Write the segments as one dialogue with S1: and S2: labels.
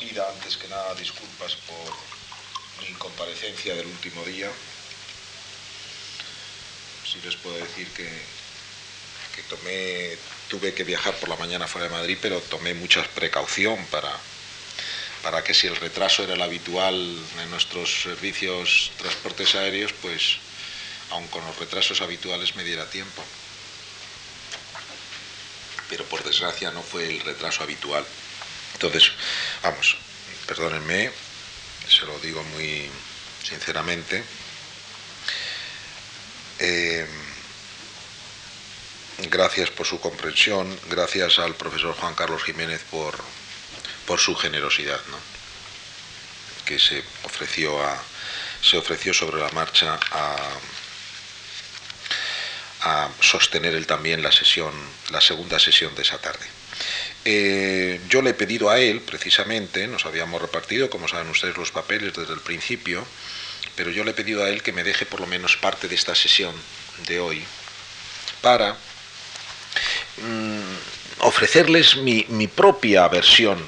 S1: les antes que nada disculpas por mi incomparecencia del último día. Sí les puedo decir que, que tomé, tuve que viajar por la mañana fuera de Madrid, pero tomé mucha precaución para, para que si el retraso era el habitual en nuestros servicios transportes aéreos, pues aun con los retrasos habituales me diera tiempo. Pero por desgracia no fue el retraso habitual. Entonces, vamos, perdónenme, se lo digo muy sinceramente. Eh, gracias por su comprensión, gracias al profesor Juan Carlos Jiménez por, por su generosidad, ¿no? que se ofreció, a, se ofreció sobre la marcha a, a sostener él también la sesión, la segunda sesión de esa tarde. Eh, yo le he pedido a él, precisamente, nos habíamos repartido, como saben ustedes, los papeles desde el principio, pero yo le he pedido a él que me deje por lo menos parte de esta sesión de hoy para mm, ofrecerles mi, mi propia versión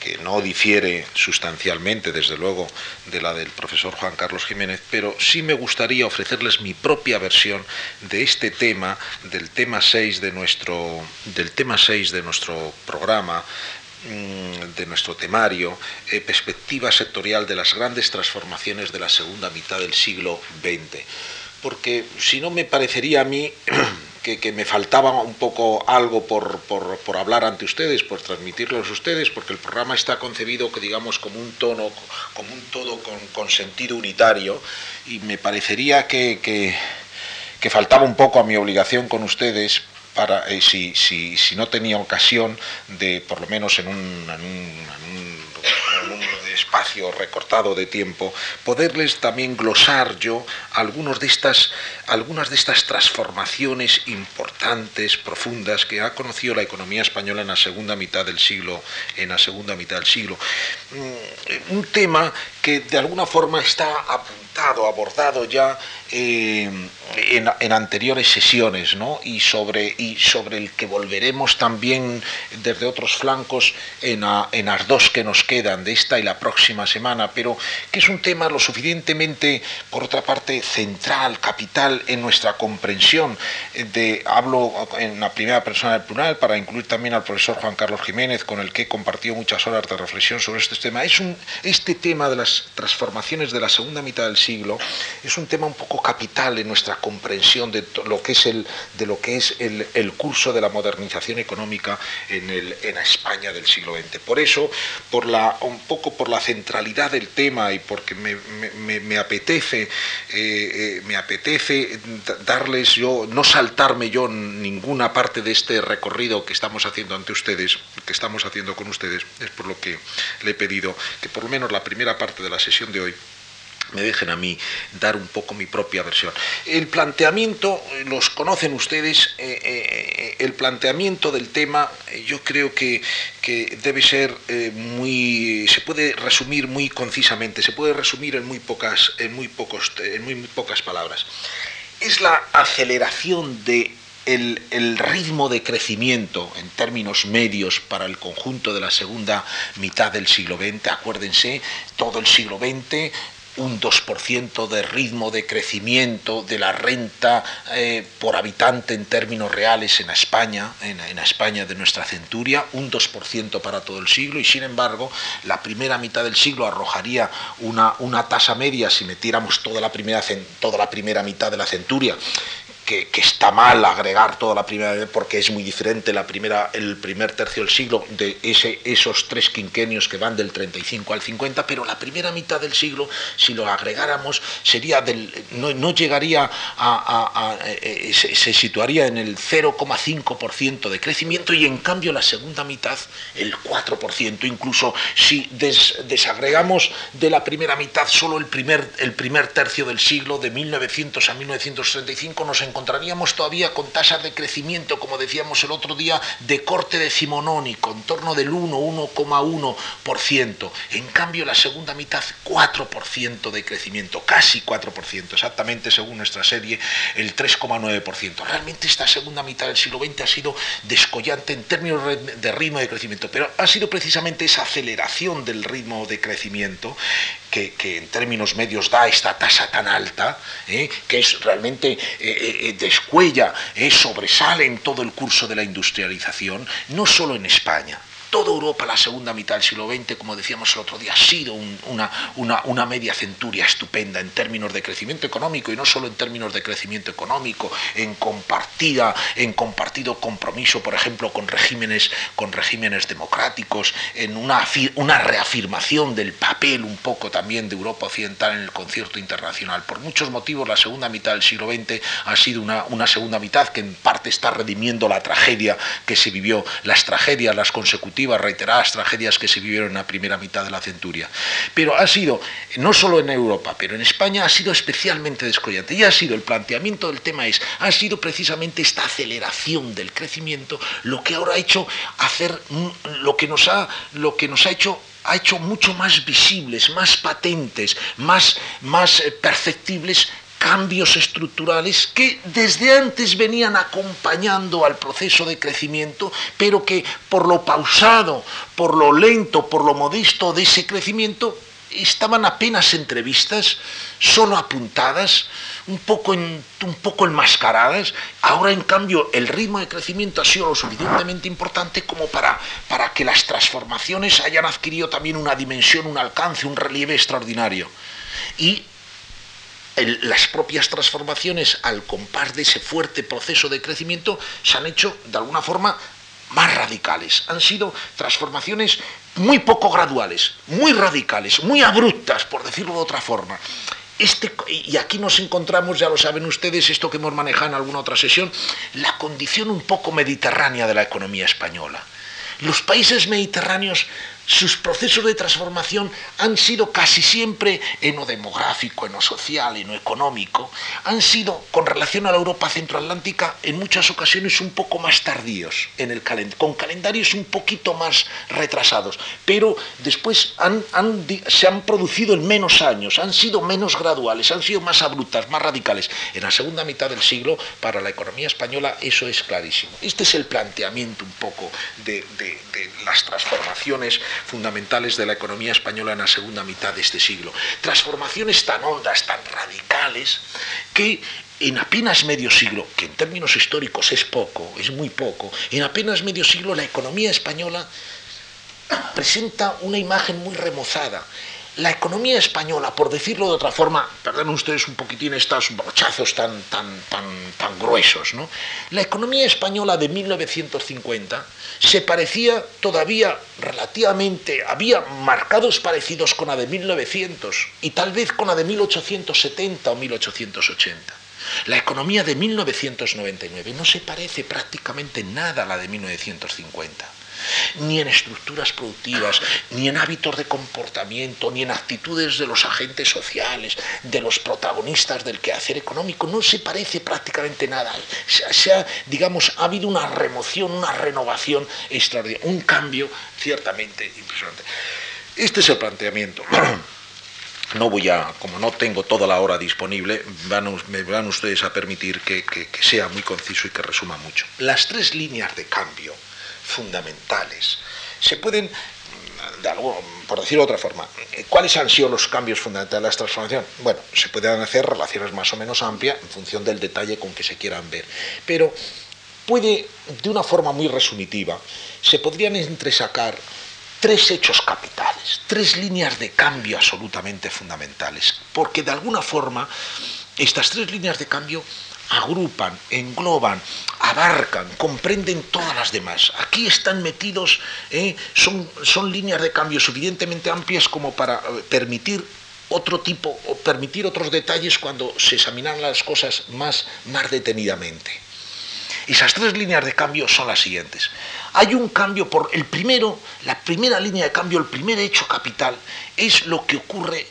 S1: que no difiere sustancialmente, desde luego, de la del profesor Juan Carlos Jiménez, pero sí me gustaría ofrecerles mi propia versión de este tema, del tema 6 de nuestro, del tema 6 de nuestro programa, mm, de nuestro temario, eh, perspectiva sectorial de las grandes transformaciones de la segunda mitad del siglo XX. Porque si no me parecería a mí que, me faltaba un poco algo por, hablar ante ustedes, por transmitirlos a ustedes, porque el programa está concebido, que digamos, como un tono, como un todo con, sentido unitario, y me parecería que, faltaba un poco a mi obligación con ustedes para, eh, si, si, si, no tenía ocasión de, por lo menos en un espacio recortado de tiempo, poderles también glosar yo algunos de estas, algunas de estas transformaciones importantes, profundas, que ha conocido la economía española en la segunda mitad del siglo, en la segunda mitad del siglo. Mm, un tema que de alguna forma está apuntado, abordado ya eh, en, anteriores sesiones, ¿no? y, sobre, y sobre el que volveremos también desde otros flancos en, en las dos que nos quedan, de esta y la próxima semana, pero que es un tema lo suficientemente, por otra parte, central, capital en nuestra comprensión. De, hablo en la primera persona del plural para incluir también al profesor Juan Carlos Jiménez, con el que he compartido muchas horas de reflexión sobre este tema. Es un, este tema de las transformaciones de la segunda mitad del siglo es un tema un poco capital en nuestra comprensión de lo que es el, de lo que es el, el curso de la modernización económica en, el, en España del siglo XX. Por eso, por la, un poco por la centralidad del tema y porque me, me, me apetece, eh, eh, me apetece darles yo, no saltarme yo ninguna parte de este recorrido que estamos haciendo ante ustedes, que estamos haciendo con ustedes, es por lo que le he pedido que por lo menos la primera parte de la sesión de hoy me dejen a mí dar un poco mi propia versión. El planteamiento, los conocen ustedes, eh, eh, el planteamiento del tema yo creo que, debe ser eh, muy, se puede resumir muy concisamente, se puede resumir en muy pocas, en muy pocos, en muy, pocas palabras. Es la aceleración de el, ritmo de crecimiento en términos medios para el conjunto de la segunda mitad del siglo XX, acuérdense, todo el siglo XX un 2% de ritmo de crecimiento de la renta eh, por habitante en términos reales en España, en, España de nuestra centuria, un 2% para todo el siglo. Y sin embargo la primera mitad del siglo arrojaría una, una tasa media si metiéramos toda la primera, toda la primera mitad de la centuria que, está mal agregar toda la primera porque es muy diferente la primera, el primer tercio del siglo de ese, esos tres quinquenios que van del 35 al 50, pero la primera mitad del siglo, si lo agregáramos, sería del, no, llegaría a, eh, se, situaría en el 0,5% de crecimiento y en cambio la segunda mitad el 4%, incluso si desagregamos de la primera mitad solo el primer, el primer tercio del siglo, de 1900 a 1935, nos encontramos encontraríamos todavía con tasas de crecimiento, como decíamos el otro día, de corte decimonónico, en torno del 1, 1,1%. En cambio, la segunda mitad, 4% de crecimiento, casi 4%, exactamente según nuestra serie, el 3,9%. Realmente esta segunda mitad del siglo XX ha sido descollante en términos de ritmo de crecimiento, pero ha sido precisamente esa aceleración del ritmo de crecimiento que, en términos medios da esta tasa tan alta, ¿eh? que es realmente eh, eh, descuella, sobresale en todo el curso de la industrialización, no solo en España, toda Europa la segunda mitad del siglo XX, como decíamos el otro día, ha sido una, una, media centuria estupenda en términos de crecimiento económico y no solo en términos de crecimiento económico, en compartida, en compartido compromiso, por ejemplo, con regímenes, con regímenes democráticos, en una, una reafirmación del papel un poco también de Europa Occidental en el concierto internacional. Por muchos motivos, la segunda mitad del siglo XX ha sido una, una segunda mitad que en parte está redimiendo la tragedia que se vivió, las tragedias, las consecutivas reiteradas tragedias que se vivieron en la primera mitad de la centuria. Pero ha sido, no solo en Europa, pero en España ha sido especialmente descollante. Y ha sido, el planteamiento del tema es, ha sido precisamente esta aceleración del crecimiento lo que ahora ha hecho hacer, lo que nos ha, lo que nos ha hecho ha hecho mucho más visibles, más patentes, más, más eh, perceptibles cambios estructurales que desde antes venían acompañando al proceso de crecimiento, pero que por lo pausado, por lo lento, por lo modesto de ese crecimiento, estaban apenas entrevistas, solo apuntadas, un poco, un poco enmascaradas. Ahora, en cambio, el ritmo de crecimiento ha sido lo suficientemente importante como para, para que las transformaciones hayan adquirido también una dimensión, un alcance, un relieve extraordinario. Y las propias transformaciones al compás de ese fuerte proceso de crecimiento se han hecho de alguna forma más radicales. Han sido transformaciones muy poco graduales, muy radicales, muy abruptas, por decirlo de otra forma. Este, y aquí nos encontramos, ya lo saben ustedes, esto que hemos manejado en alguna otra sesión, la condición un poco mediterránea de la economía española. Los países mediterráneos sus procesos de transformación han sido casi siempre en lo demográfico, en lo social, en lo económico, han sido, con relación a la Europa centroatlántica, en muchas ocasiones un poco más tardíos, en el con calendarios un poquito más retrasados, pero después se han producido en menos años, han sido menos graduales, han sido más abruptas, más radicales. En la segunda mitad del siglo, para la economía española, eso es clarísimo. Este es el planteamiento un poco de las transformaciones fundamentales de la economía española en la segunda mitad de este siglo. Transformaciones tan hondas, tan radicales, que en apenas medio siglo, que en términos históricos es poco, es muy poco, en apenas medio siglo la economía española presenta una imagen muy remozada la economía española, por decirlo de otra forma, perdonen ustedes un poquitín estos brochazos tan, tan, tan, tan gruesos, ¿no? La economía española de 1950 se parecía todavía relativamente, había marcados parecidos con la de 1900 y tal vez con la de 1870 o 1880. La economía de 1999 no se parece prácticamente nada a la de 1950 ni en estructuras productivas, ni en hábitos de comportamiento, ni en actitudes de los agentes sociales, de los protagonistas del quehacer económico. No se parece prácticamente nada. Se, ha, digamos, ha habido una remoción, una renovación extraordinaria, un cambio ciertamente impresionante. Este es el planteamiento. No voy a, como no tengo toda la hora disponible, me van ustedes a permitir que sea muy conciso y que resuma mucho. Las tres líneas de cambio fundamentales. Se pueden, por decirlo de otra forma, ¿cuáles han sido los cambios fundamentales de la transformación? Bueno, se pueden hacer relaciones más o menos amplias en función del detalle con que se quieran ver, pero puede, de una forma muy resumitiva, se podrían entresacar tres hechos capitales, tres líneas de cambio absolutamente fundamentales, porque de alguna forma estas tres líneas de cambio agrupan, engloban, abarcan, comprenden todas las demás. Aquí están metidos, ¿eh? son, son líneas de cambio suficientemente amplias como para eh, permitir otro tipo o permitir otros detalles cuando se examinan las cosas más, más detenidamente. Esas tres líneas de cambio son las siguientes. Hay un cambio por el primero, la primera línea de cambio, el primer hecho capital es lo que ocurre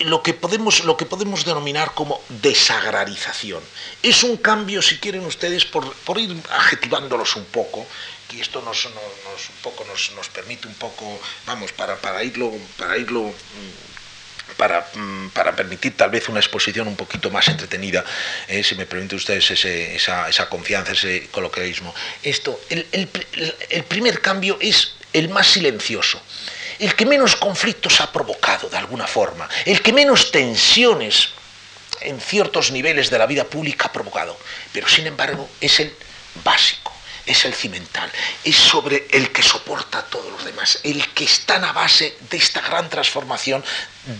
S1: lo que, podemos, lo que podemos denominar como desagrarización. Es un cambio, si quieren ustedes, por, por ir adjetivándolos un poco, y esto nos, nos, un poco nos, nos, permite un poco, vamos, para, para irlo, para irlo mm, para, mm, para, permitir tal vez una exposición un poquito más entretenida, eh, si me permiten ustedes esa, esa, confianza, ese coloquialismo. Esto, el, el, el, primer cambio es el más silencioso, el que menos conflictos ha provocado de alguna forma, el que menos tensiones en ciertos niveles de la vida pública ha provocado, pero sin embargo es el básico es el cimental, es sobre el que soporta a todos los demás, el que está la base de esta gran transformación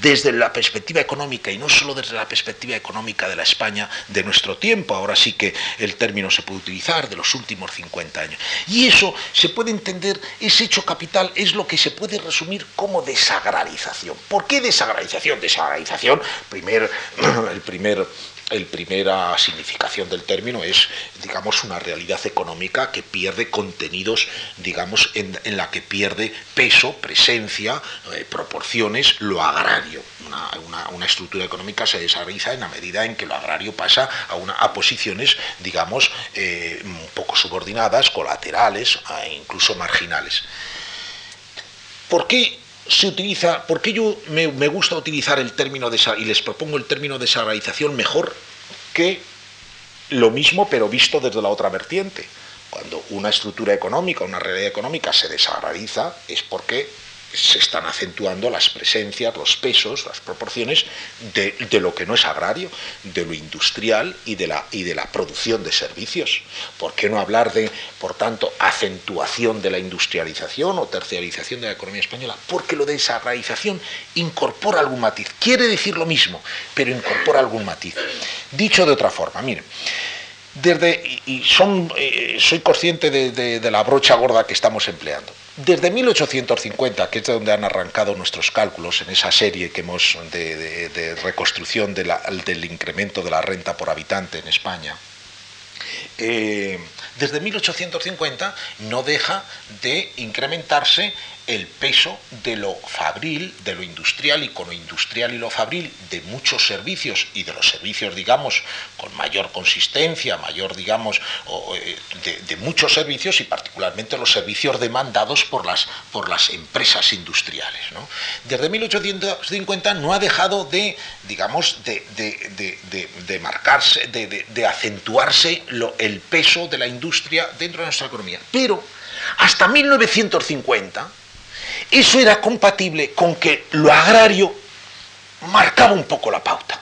S1: desde la perspectiva económica y no solo desde la perspectiva económica de la España de nuestro tiempo, ahora sí que el término se puede utilizar, de los últimos 50 años. Y eso se puede entender, ese hecho capital es lo que se puede resumir como desagrarización. ¿Por qué desagrarización? Desagrarización, primer, el primer la primera significación del término es, digamos, una realidad económica que pierde contenidos, digamos, en, la que pierde peso, presencia, eh, proporciones, lo agrario. Una, estructura económica se desarrolla en la medida en que lo agrario pasa a, una, posiciones, digamos, eh, poco subordinadas, colaterales, e incluso marginales. ¿Por qué se utiliza, porque yo me, gusta utilizar el término de y les propongo el término de sagralización mejor que lo mismo pero visto desde la otra vertiente. Cuando una estructura económica, una realidad económica se desagraliza es porque se están acentuando las presencias, los pesos, las proporciones de, lo que no es agrario, de lo industrial y de, la, y de la producción de servicios. ¿Por qué no hablar de, por tanto, acentuación de la industrialización o terciarización de la economía española? Porque lo de esa agrarización incorpora algún matiz. Quiere decir lo mismo, pero incorpora algún matiz. Dicho de otra forma, miren, desde, y son, eh, soy consciente de la brocha gorda que estamos empleando desde 1850, que es de donde han arrancado nuestros cálculos en esa serie que hemos de, reconstrucción del incremento de la renta por habitante en España, eh, desde 1850 no deja de incrementarse el peso de lo fabril, de lo industrial y con lo industrial y lo fabril de muchos servicios y de los servicios, digamos, con mayor consistencia, mayor, digamos, eh, de, muchos servicios y particularmente los servicios demandados por las, por las empresas industriales. Desde 1850 no ha dejado de, digamos, de, marcarse, de, acentuarse el peso de la industria dentro de nuestra economía. Pero hasta 1950, eso era compatible con que lo agrario marcaba un poco la pauta,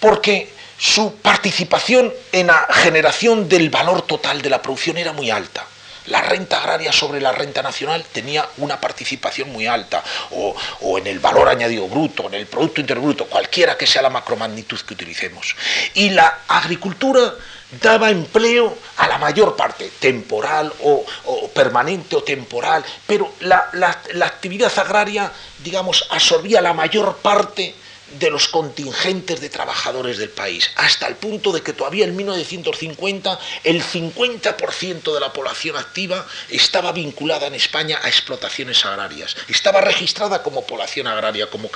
S1: porque su participación en la generación del valor total de la producción era muy alta. La renta agraria sobre la renta nacional tenía una participación muy alta, o, en el valor añadido bruto, en el Producto Interbruto, cualquiera que sea la macromagnitud que utilicemos. Y la agricultura daba empleo a la mayor parte, temporal o, permanente o temporal, pero la, la actividad agraria, digamos, absorbía la mayor parte de los contingentes de trabajadores del país, hasta el punto de que todavía en 1950 el 50% de la población activa estaba vinculada en España a explotaciones agrarias, estaba registrada como población agraria, como,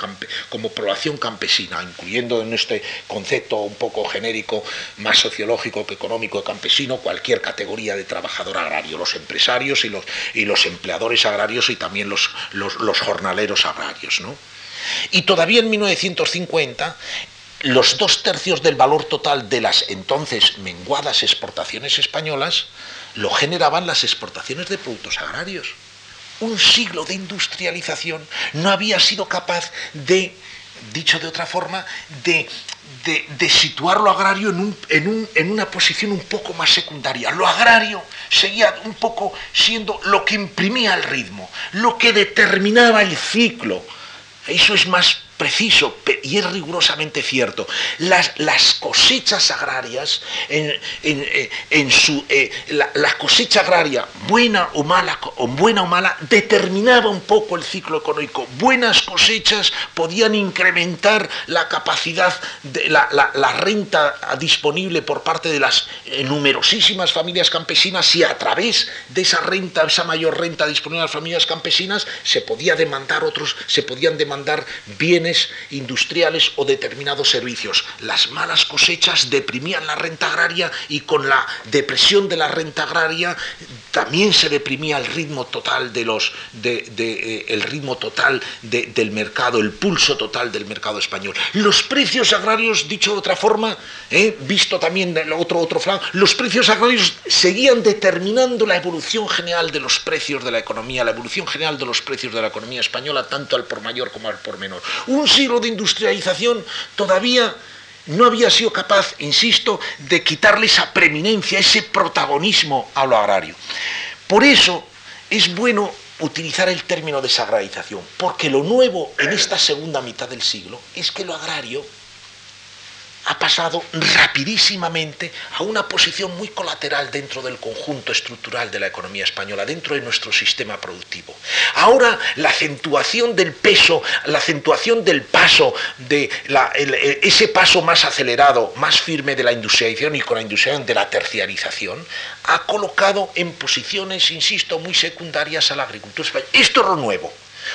S1: como población campesina, incluyendo en este concepto un poco genérico, más sociológico que económico campesino, cualquier categoría de trabajador agrario, los empresarios y los, y los empleadores agrarios y también los, los, los jornaleros agrarios. ¿no? Y todavía en 1950 los dos tercios del valor total de las entonces menguadas exportaciones españolas lo generaban las exportaciones de productos agrarios. Un siglo de industrialización no había sido capaz de, dicho de otra forma, de, situar lo agrario en una posición un poco más secundaria. Lo agrario seguía un poco siendo lo que imprimía el ritmo, lo que determinaba el ciclo eso es más preciso y es rigurosamente cierto. Las, las cosechas agrarias, en, en, eh, su, eh, la, cosecha agraria buena o mala, o buena o mala, determinaba un poco el ciclo económico. Buenas cosechas podían incrementar la capacidad de la, renta disponible por parte de las eh, numerosísimas familias campesinas y a través de esa renta, esa mayor renta disponible a las familias campesinas, se podía demandar otros, se podían demandar bienes industriales o determinados servicios. Las malas cosechas deprimían la renta agraria y con la depresión de la renta agraria también se deprimía el ritmo total de los eh, el ritmo total del mercado, el pulso total del mercado español. Los precios agrarios, dicho de otra forma, eh, visto también el otro otro flanco, los precios agrarios seguían determinando la evolución general de los precios de la economía, la evolución general de los precios de la economía española, tanto al por mayor como al por menor. Siglo de industrialización todavía no había sido capaz, insisto, de quitarle esa preeminencia, ese protagonismo a lo agrario. Por eso es bueno utilizar el término desagrarización, porque lo nuevo en esta segunda mitad del siglo es que lo agrario ha pasado rapidísimamente a una posición muy colateral dentro del conjunto estructural de la economía española, dentro de nuestro sistema productivo. Ahora la acentuación del peso, la acentuación del paso, de ese paso más acelerado, más firme de la industrialización y con la industrialización de la terciarización, ha colocado en posiciones, insisto, muy secundarias a la agricultura española. Esto es lo nuevo.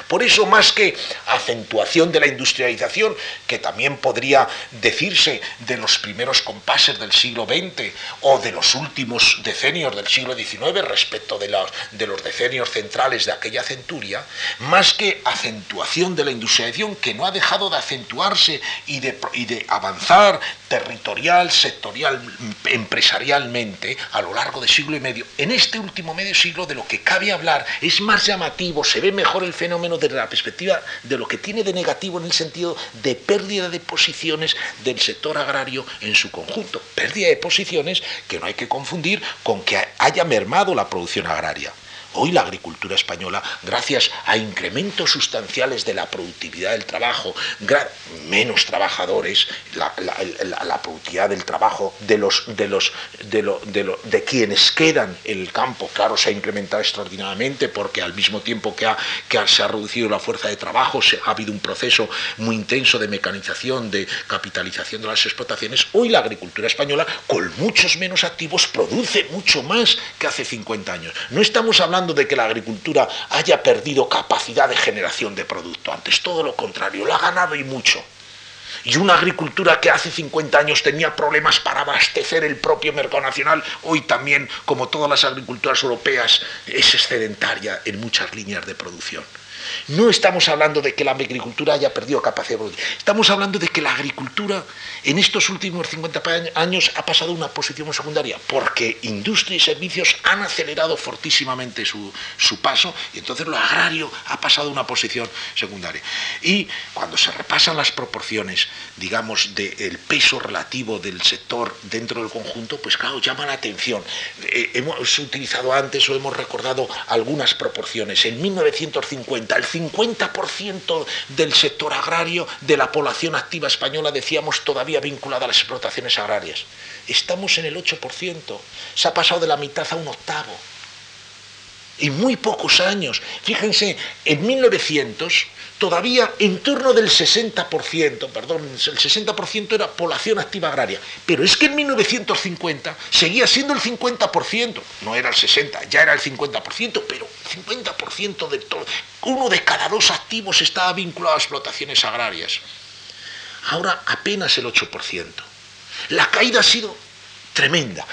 S1: Por eso, más que acentuación de la industrialización, que también podría decirse de los primeros compases del siglo XX o de los últimos decenios del siglo XIX respecto de los, de los decenios centrales de aquella centuria, más que acentuación de la industrialización, que no ha dejado de acentuarse y de, y de avanzar territorial, sectorial, empresarialmente a lo largo de siglo y medio, en este último medio siglo de lo que cabe hablar es más llamativo, se ve mejor el fenómeno menos desde la perspectiva de lo que tiene de negativo en el sentido de pérdida de posiciones del sector agrario en su conjunto. Pérdida de posiciones que no hay que confundir con que haya mermado la producción agraria. Hoy la agricultura española, gracias a incrementos sustanciales de la productividad del trabajo, menos trabajadores, la, productividad del trabajo de, los, de, los, de, de, quienes quedan en el campo, claro, se ha incrementado extraordinariamente porque al mismo tiempo que, que se ha reducido la fuerza de trabajo, se, ha habido un proceso muy intenso de mecanización, de capitalización de las explotaciones. Hoy la agricultura española, con muchos menos activos, produce mucho más que hace 50 años. No estamos hablando de que la agricultura haya perdido capacidad de generación de producto, antes todo lo contrario, lo ha ganado y mucho. Y una agricultura que hace 50 años tenía problemas para abastecer el propio mercado nacional, hoy también, como todas las agriculturas europeas, es excedentaria en muchas líneas de producción. No estamos hablando de que la agricultura haya perdido capacidad de producción. Estamos hablando de que la agricultura en estos últimos 50 años ha pasado a una posición secundaria, porque industria y servicios han acelerado fortísimamente su, paso y entonces lo agrario ha pasado a una posición secundaria. Y cuando se repasan las proporciones, digamos, del peso relativo del sector dentro del conjunto, pues claro, llama la atención. Eh, hemos utilizado antes o hemos recordado algunas proporciones. En 1950, el 50% del sector agrario de la población activa española, decíamos, todavía vinculada a las explotaciones agrarias. Estamos en el 8%. Se ha pasado de la mitad a un octavo. En muy pocos años. Fíjense, en 1900 todavía en torno del 60%, perdón, el 60% era población activa agraria, pero es que en 1950 seguía siendo el 50%, no era el 60, ya era el 50%, pero 50% de todo, uno de cada dos activos estaba vinculado a explotaciones agrarias. Ahora apenas el 8%. La caída ha sido tremenda.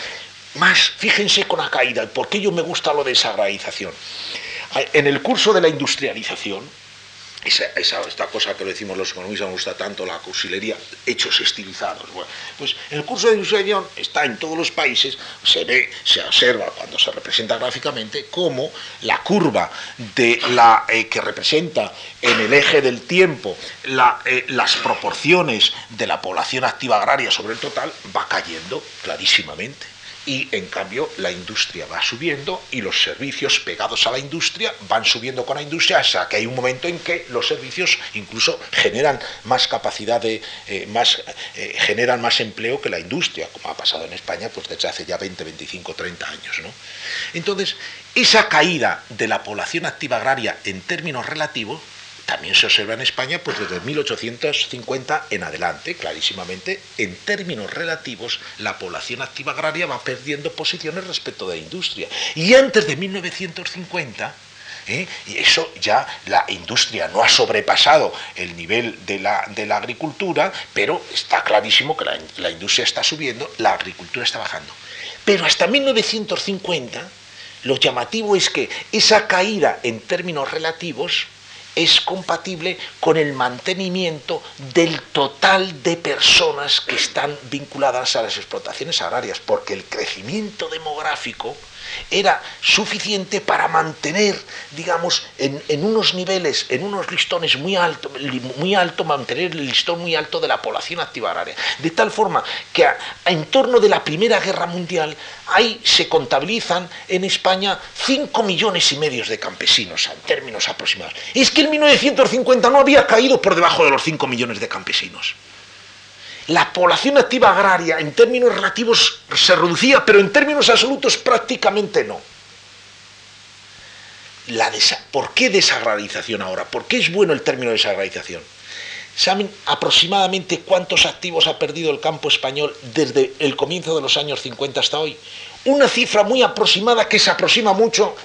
S1: Más, fíjense con la caída, ¿por qué yo me gusta lo de esa agrarización? En el curso de la industrialización, esa, esta cosa que lo decimos los economistas, nos gusta tanto, la cursilería, hechos estilizados. pues en el curso de industrialización está en todos los países, se ve, se observa cuando se representa gráficamente cómo la curva de la, eh, que representa en el eje del tiempo eh, las proporciones de la población activa agraria sobre el total va cayendo clarísimamente y en cambio la industria va subiendo y los servicios pegados a la industria van subiendo con la industria hasta que hay un momento en que los servicios incluso generan más capacidad de eh, más eh, generan más empleo que la industria como ha pasado en España pues desde hace ya 20 25 30 años ¿no? entonces esa caída de la población activa agraria en términos relativos también se observa en España pues desde 1850 en adelante, clarísimamente, en términos relativos, la población activa agraria va perdiendo posiciones respecto de la industria. Y antes de 1950, ¿eh? y eso ya la industria no ha sobrepasado el nivel de la, de la agricultura, pero está clarísimo que la, la industria está subiendo, la agricultura está bajando. Pero hasta 1950, lo llamativo es que esa caída en términos relativos es compatible con el mantenimiento del total de personas que están vinculadas a las explotaciones agrarias, porque el crecimiento demográfico era suficiente para mantener, digamos, en, unos niveles, en unos listones muy altos, muy alto, mantener el listón muy alto de la población activa agraria. De tal forma que en torno de la Primera Guerra Mundial, ahí se contabilizan en España 5 millones y medio de campesinos, en términos aproximados. Es que en 1950 no había caído por debajo de los 5 millones de campesinos la población activa agraria en términos relativos se reducía, pero en términos absolutos prácticamente no. ¿Por qué desagrarización ahora? ¿Por qué es bueno el término desagrarización? ¿Saben aproximadamente cuántos activos ha perdido el campo español desde el comienzo de los años 50 hasta hoy? Una cifra muy aproximada que se aproxima mucho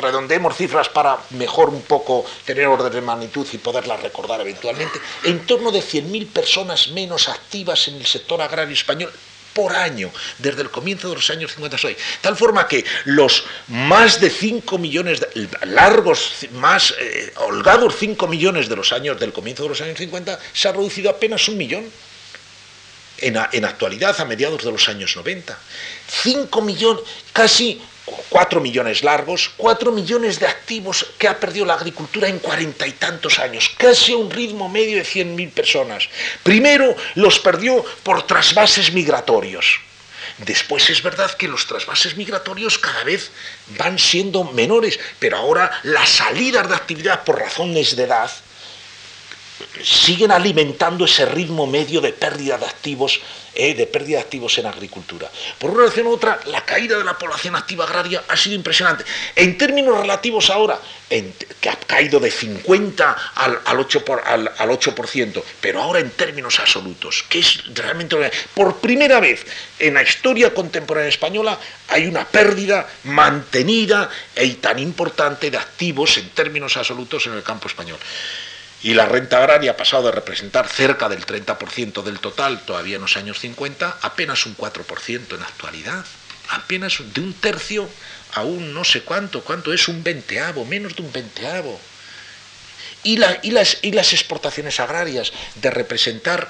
S1: redondemos cifras para mejor un poco tener orden de magnitud y poderlas recordar eventualmente, en torno de 100.000 personas menos activas en el sector agrario español por año, desde el comienzo de los años 50 hoy. Tal forma que los más de 5 millones, largos, más eh, holgados 5 millones de los años del comienzo de los años 50, se ha reducido apenas un millón. En actualidad, a mediados de los años 90. 5 millones, casi 4 millones largos, 4 millones de activos que ha perdido la agricultura en cuarenta y tantos años, casi a un ritmo medio de 100.000 personas. Primero los perdió por trasvases migratorios. Después es verdad que los trasvases migratorios cada vez van siendo menores, pero ahora las salidas de actividad por razones de edad siguen alimentando ese ritmo medio de pérdida de activos, eh, de pérdida de activos en agricultura. Por una razón u otra, la caída de la población activa agraria ha sido impresionante. En términos relativos ahora, que ha caído de 50 al, 8%, por, al, 8%, pero ahora en términos absolutos, que es realmente... Por primera vez en la historia contemporánea española hay una pérdida mantenida y tan importante de activos en términos absolutos en el campo español. Y la renta agraria ha pasado de representar cerca del 30% del total todavía en los años 50, apenas un 4% en la actualidad. Apenas de un tercio a un no sé cuánto, cuánto es un veinteavo, menos de un veinteavo. Y, y, las, y las exportaciones agrarias de representar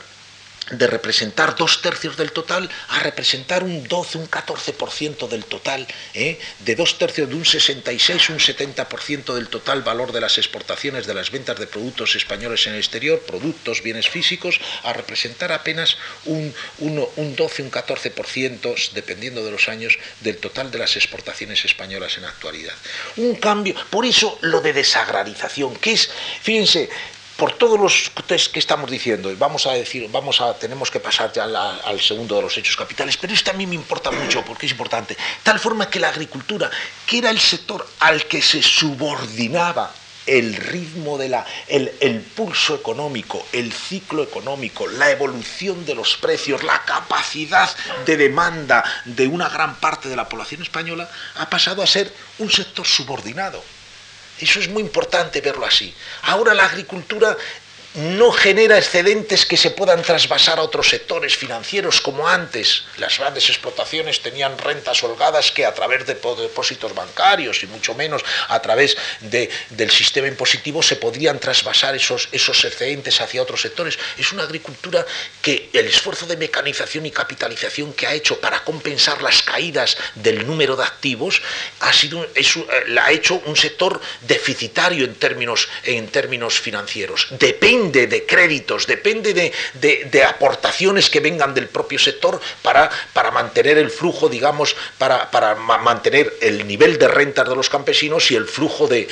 S1: de representar dos tercios del total a representar un 12, un 14% del total, ¿eh? de dos tercios de un 66, un 70% del total valor de las exportaciones de las ventas de productos españoles en el exterior, productos, bienes físicos, a representar apenas un, un 12, un 14%, dependiendo de los años, del total de las exportaciones españolas en la actualidad. Un cambio, por eso lo de desagrarización, que es, fíjense, por todos los test que estamos diciendo, vamos a decir, vamos a, tenemos que pasar ya al segundo de los hechos capitales, pero esto a mí me importa mucho porque es importante, tal forma que la agricultura, que era el sector al que se subordinaba el ritmo de la, el, pulso económico, el ciclo económico, la evolución de los precios, la capacidad de demanda de una gran parte de la población española, ha pasado a ser un sector subordinado eso es muy importante verlo así. Ahora la agricultura no genera excedentes que se puedan trasvasar a otros sectores financieros como antes. Las grandes explotaciones tenían rentas holgadas que a través de depósitos bancarios y mucho menos a través del sistema impositivo se podrían trasvasar esos, esos excedentes hacia otros sectores. Es una agricultura que el esfuerzo de mecanización y capitalización que ha hecho para compensar las caídas del número de activos ha sido, la ha hecho un sector deficitario en términos, en términos financieros. Depende depende de créditos, depende de, aportaciones que vengan del propio sector para, para mantener el flujo, digamos, para, para, mantener el nivel de rentas de los campesinos y el flujo de,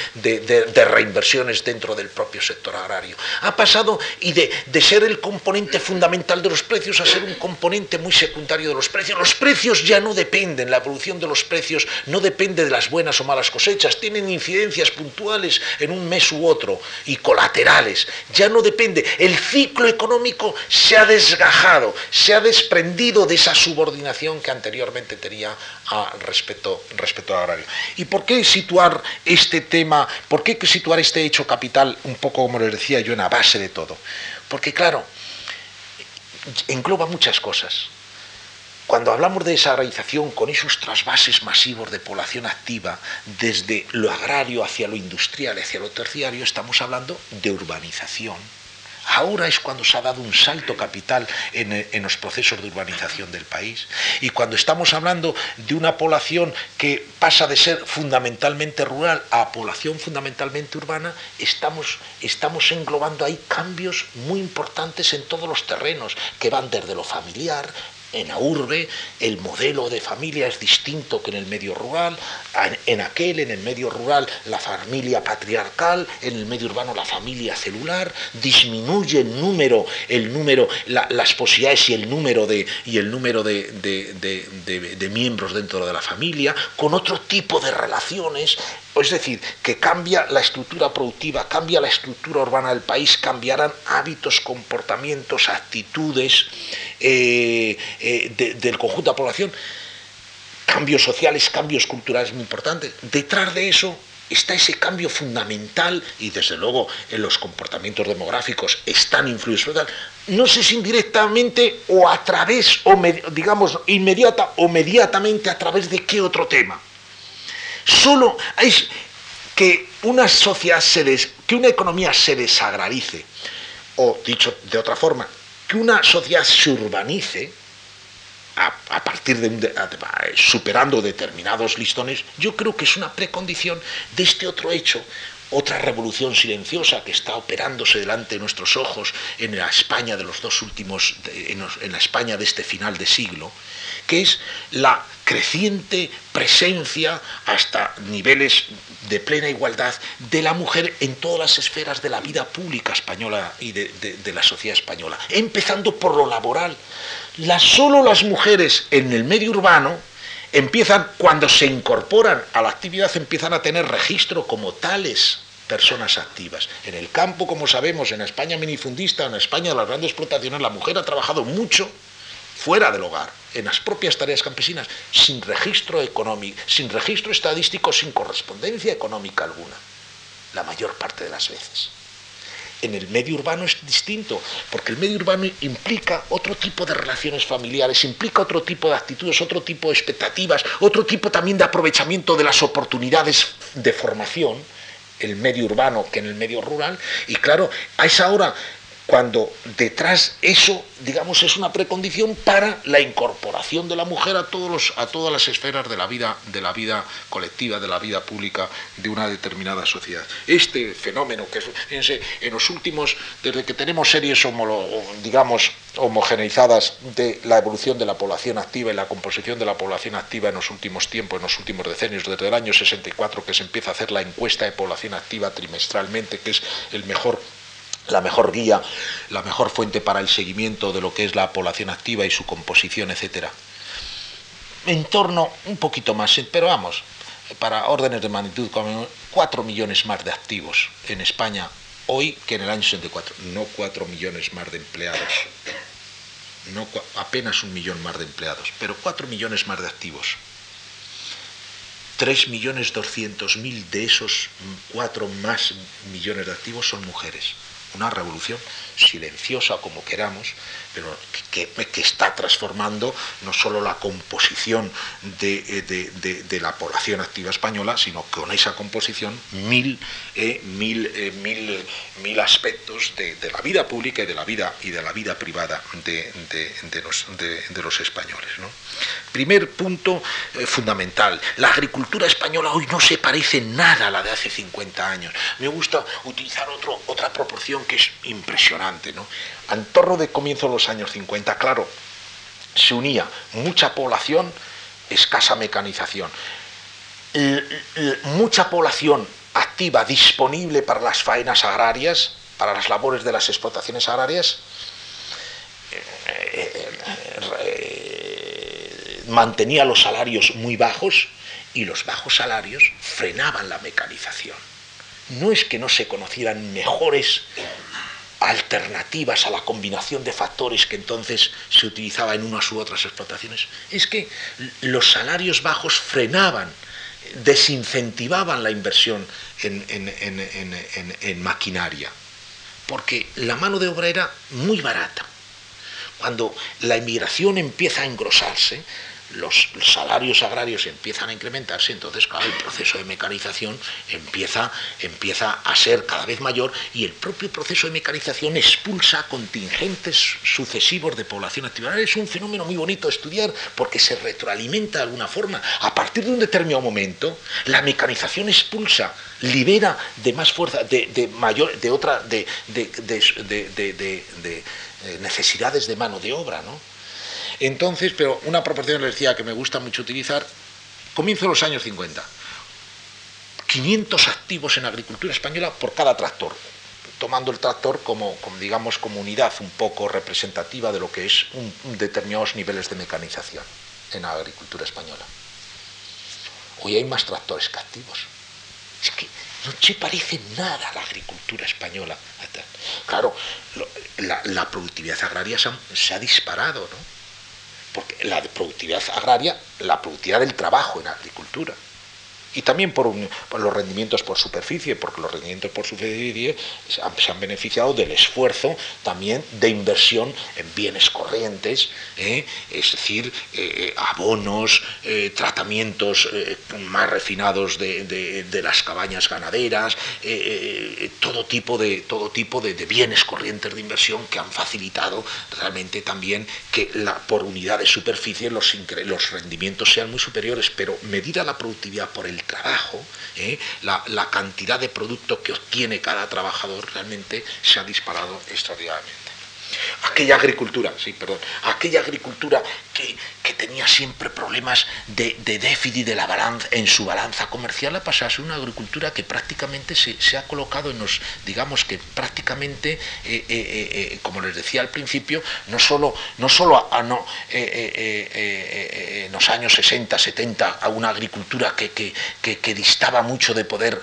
S1: reinversiones dentro del propio sector agrario. Ha pasado y de, ser el componente fundamental de los precios a ser un componente muy secundario de los precios. Los precios ya no dependen, la evolución de los precios no depende de las buenas o malas cosechas, tienen incidencias puntuales en un mes u otro y colaterales. Ya no depende. El ciclo económico se ha desgajado, se ha desprendido de esa subordinación que anteriormente tenía a respecto, respecto al agrario. ¿Y por qué situar este tema, por qué situar este hecho capital un poco, como les decía yo, en la base de todo? Porque claro, engloba muchas cosas. Cuando hablamos de desagrarización con esos trasvases masivos de población activa desde lo agrario hacia lo industrial, hacia lo terciario, estamos hablando de urbanización. Ahora es cuando se ha dado un salto capital en, los procesos de urbanización del país. Y cuando estamos hablando de una población que pasa de ser fundamentalmente rural a población fundamentalmente urbana, estamos, estamos englobando ahí cambios muy importantes en todos los terrenos, que van desde lo familiar, en la urbe el modelo de familia es distinto que en el medio rural, en aquel, en el medio rural, la familia patriarcal, en el medio urbano la familia celular, disminuye el número, el número, las posibilidades y el número de, y el número de, de miembros dentro de la familia, con otro tipo de relaciones, es decir, que cambia la estructura productiva, cambia la estructura urbana del país, cambiarán hábitos, comportamientos, actitudes eh, eh, del conjunto de la población, cambios sociales, cambios culturales muy importantes. Detrás de eso está ese cambio fundamental y desde luego en los comportamientos demográficos están influidos. No sé si indirectamente o a través, o digamos, inmediata o mediatamente a través de qué otro tema. Solo es que una sociedad se que una economía se desagrarice, o dicho de otra forma, que una sociedad se urbanice, a, partir de, superando determinados listones, yo creo que es una precondición de este otro hecho, otra revolución silenciosa que está operándose delante de nuestros ojos en la España de los dos últimos, en la España de este final de siglo, que es la creciente presencia hasta niveles de plena igualdad de la mujer en todas las esferas de la vida pública española y de, la sociedad española, empezando por lo laboral. solo las mujeres en el medio urbano empiezan, cuando se incorporan a la actividad, empiezan a tener registro como tales personas activas. En el campo, como sabemos, en España minifundista, en España las grandes explotaciones, la mujer ha trabajado mucho fuera del hogar, en las propias tareas campesinas, sin registro económico, sin registro estadístico, sin correspondencia económica alguna, la mayor parte de las veces. En el medio urbano es distinto, porque el medio urbano implica otro tipo de relaciones familiares, implica otro tipo de actitudes, otro tipo de expectativas, otro tipo también de aprovechamiento de las oportunidades de formación, el medio urbano que en el medio rural, y claro, a esa hora cuando detrás eso, digamos, es una precondición para la incorporación de la mujer a, todos los, a todas las esferas de la, vida, de la vida colectiva, de la vida pública de una determinada sociedad. Este fenómeno, que fíjense, en los últimos, desde que tenemos series, digamos, homogeneizadas de la evolución de la población activa y la composición de la población activa en los últimos tiempos, en los últimos decenios, desde el año 64 que se empieza a hacer la encuesta de población activa trimestralmente, que es el mejor la mejor guía, la mejor fuente para el seguimiento de lo que es la población activa y su composición, etcétera. En torno, un poquito más, pero vamos, para órdenes de magnitud, 4 millones más de activos en España hoy que en el año 64. No 4 millones más de empleados, no apenas un millón más de empleados, pero 4 millones más de activos. 3 millones 200 mil de esos 4 más millones de activos son mujeres una revolución silenciosa como queramos, pero que, está transformando no solo la composición de, eh, la población activa española, sino con esa composición mil, eh, mil, eh, mil, mil, aspectos de, la vida pública y de la vida, y de la vida privada de, los, los, españoles. Primer punto fundamental, la agricultura española hoy no se parece nada a la de hace 50 años. Me gusta utilizar otro, otra proporción que es impresionante. ¿No? En torno de comienzo de los años 50, claro, se unía mucha población, escasa mecanización. mucha población activa, disponible para las faenas agrarias, para las labores de las explotaciones agrarias, eh, eh, mantenía los salarios muy bajos y los bajos salarios frenaban la mecanización. No es que no se conocieran mejores alternativas a la combinación de factores que entonces se utilizaba en unas u otras explotaciones, es que los salarios bajos frenaban, desincentivaban la inversión en, maquinaria, porque la mano de obra era muy barata. Cuando la inmigración empieza a engrosarse, los salarios agrarios empiezan a incrementarse, entonces, claro, el proceso de mecanización empieza, empieza a ser cada vez mayor y el propio proceso de mecanización expulsa contingentes sucesivos de población activa. Es un fenómeno muy bonito de estudiar porque se retroalimenta de alguna forma. A partir de un determinado momento, la mecanización expulsa, libera de más fuerza, de, mayor, de otra, de, de necesidades de mano de obra, ¿no? Entonces, pero una proporción les decía que me gusta mucho utilizar, comienzo los años 50. 500 activos en agricultura española por cada tractor, tomando el tractor como, digamos, como unidad un poco representativa de lo que es un, determinados niveles de mecanización en la agricultura española. Hoy hay más tractores que activos. Es que no se parece nada a la agricultura española. Claro, la, productividad agraria se ha disparado, ¿no? Porque la productividad agraria, la productividad del trabajo en agricultura, y también por, los rendimientos por superficie, porque los rendimientos por superficie se han, beneficiado del esfuerzo también de inversión en bienes corrientes, ¿eh? es decir, eh, abonos, eh, tratamientos más refinados de, las cabañas ganaderas, todo tipo, de, todo tipo de, bienes corrientes de inversión que han facilitado realmente también que la, por unidad de superficie los, los rendimientos sean muy superiores, pero medida la productividad por el trabajo, ¿eh? la, la cantidad de producto que obtiene cada trabajador realmente se ha disparado extraordinariamente. Aquella agricultura, sí, perdón, aquella agricultura que, tenía siempre problemas de, déficit de la balanza, en su balanza comercial, ha pasado a ser una agricultura que prácticamente se, ha colocado en los, digamos que prácticamente, eh, eh, eh, como les decía al principio, no solo, no solo a, en los años 60, 70, a una agricultura que, que, distaba mucho de poder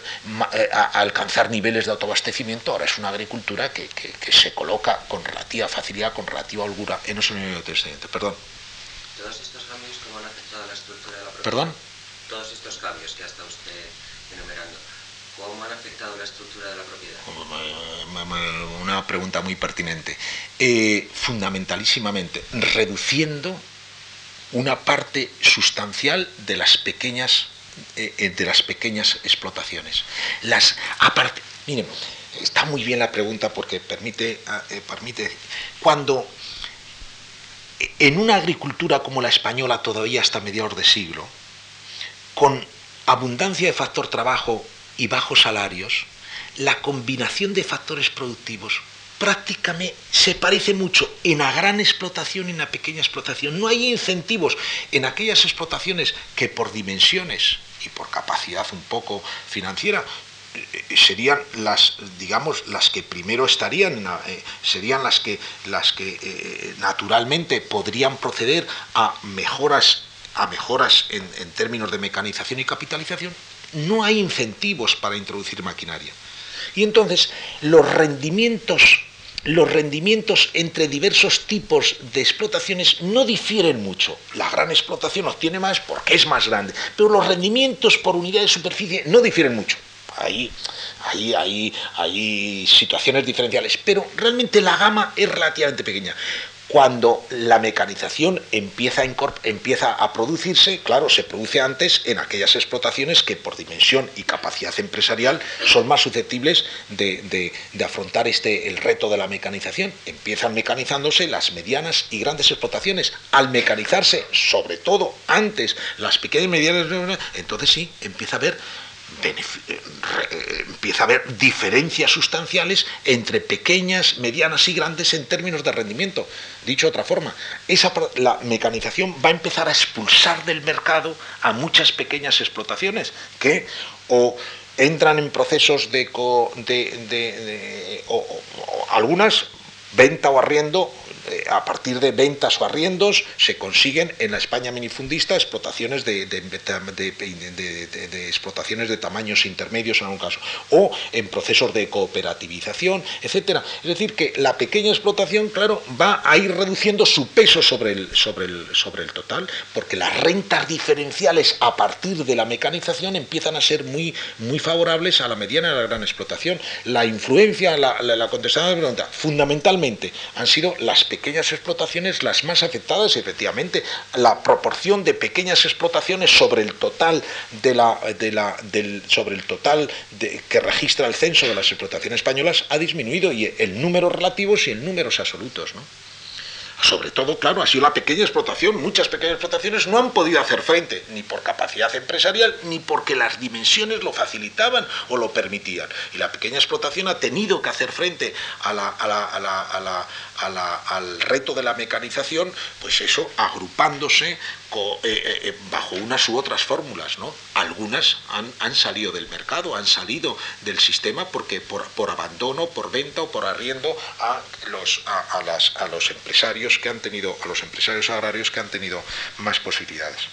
S1: alcanzar niveles de autoabastecimiento, ahora es una agricultura que, se coloca con relativa facilidad, con relativa holgura en los unidos de Perdón.
S2: Todos estos cambios, ¿cómo han afectado a la estructura de la propiedad?
S1: ¿Perdón?
S2: Todos estos cambios que ha estado usted enumerando, ¿cómo han afectado la estructura de la propiedad?
S1: Una pregunta muy pertinente. Eh, fundamentalísimamente, reduciendo una parte sustancial de las pequeñas eh, eh, de las pequeñas explotaciones. Las aparte, miren, está muy bien la pregunta porque permite, permite cuando en una agricultura como la española todavía hasta mediados de siglo, con abundancia de factor trabajo y bajos salarios, la combinación de factores productivos prácticamente se parece mucho en la gran explotación y en la pequeña explotación. No hay incentivos en aquellas explotaciones que por dimensiones y por capacidad un poco financiera serían las digamos las que primero estarían eh, serían las que las que eh, naturalmente podrían proceder a mejoras a mejoras en, términos de mecanización y capitalización no hay incentivos para introducir maquinaria y entonces los rendimientos los rendimientos entre diversos tipos de explotaciones no difieren mucho. La gran explotación obtiene más porque es más grande, pero los rendimientos por unidad de superficie no difieren mucho. Ahí, ahí, hay situaciones diferenciales, pero realmente la gama es relativamente pequeña. Cuando la mecanización empieza a, producirse, claro, se produce antes en aquellas explotaciones que por dimensión y capacidad empresarial son más susceptibles de, afrontar este, el reto de la mecanización. Empiezan mecanizándose las medianas y grandes explotaciones. Al mecanizarse, sobre todo antes, las pequeñas y medianas, entonces sí, empieza a haber empieza a haber diferencias sustanciales entre pequeñas, medianas y grandes en términos de rendimiento. Dicho de otra forma, esa, la mecanización va a empezar a expulsar del mercado a muchas pequeñas explotaciones que o entran en procesos de, de, algunas venta o arriendo eh, a partir de ventas o arriendos se consiguen en la España minifundista explotaciones de, explotaciones de tamaños intermedios en algún caso, o en procesos de cooperativización, etcétera. Es decir, que la pequeña explotación, claro, va a ir reduciendo su peso sobre el, sobre el, sobre el total, porque las rentas diferenciales a partir de la mecanización empiezan a ser muy, muy favorables a la mediana y a la gran explotación. La influencia, la, la, la contestada de pregunta, fundamentalmente han sido las pequeñas explotaciones las más afectadas, efectivamente, la proporción de pequeñas explotaciones sobre el total de la, sobre el total que registra el censo de las explotaciones españolas ha disminuido y el número relativos y el números absolutos, ¿no? Sobre todo, claro, ha sido la pequeña explotación. Muchas pequeñas explotaciones no han podido hacer frente, ni por capacidad empresarial, ni porque las dimensiones lo facilitaban o lo permitían. Y la pequeña explotación ha tenido que hacer frente al reto de la mecanización, pues eso, agrupándose eh, eh, eh, bajo unas u otras fórmulas. ¿no? Algunas han, salido del mercado, han salido del sistema porque por, abandono, por venta o por arriendo a los, a, las, a los empresarios que han tenido, a los empresarios agrarios que han tenido más posibilidades.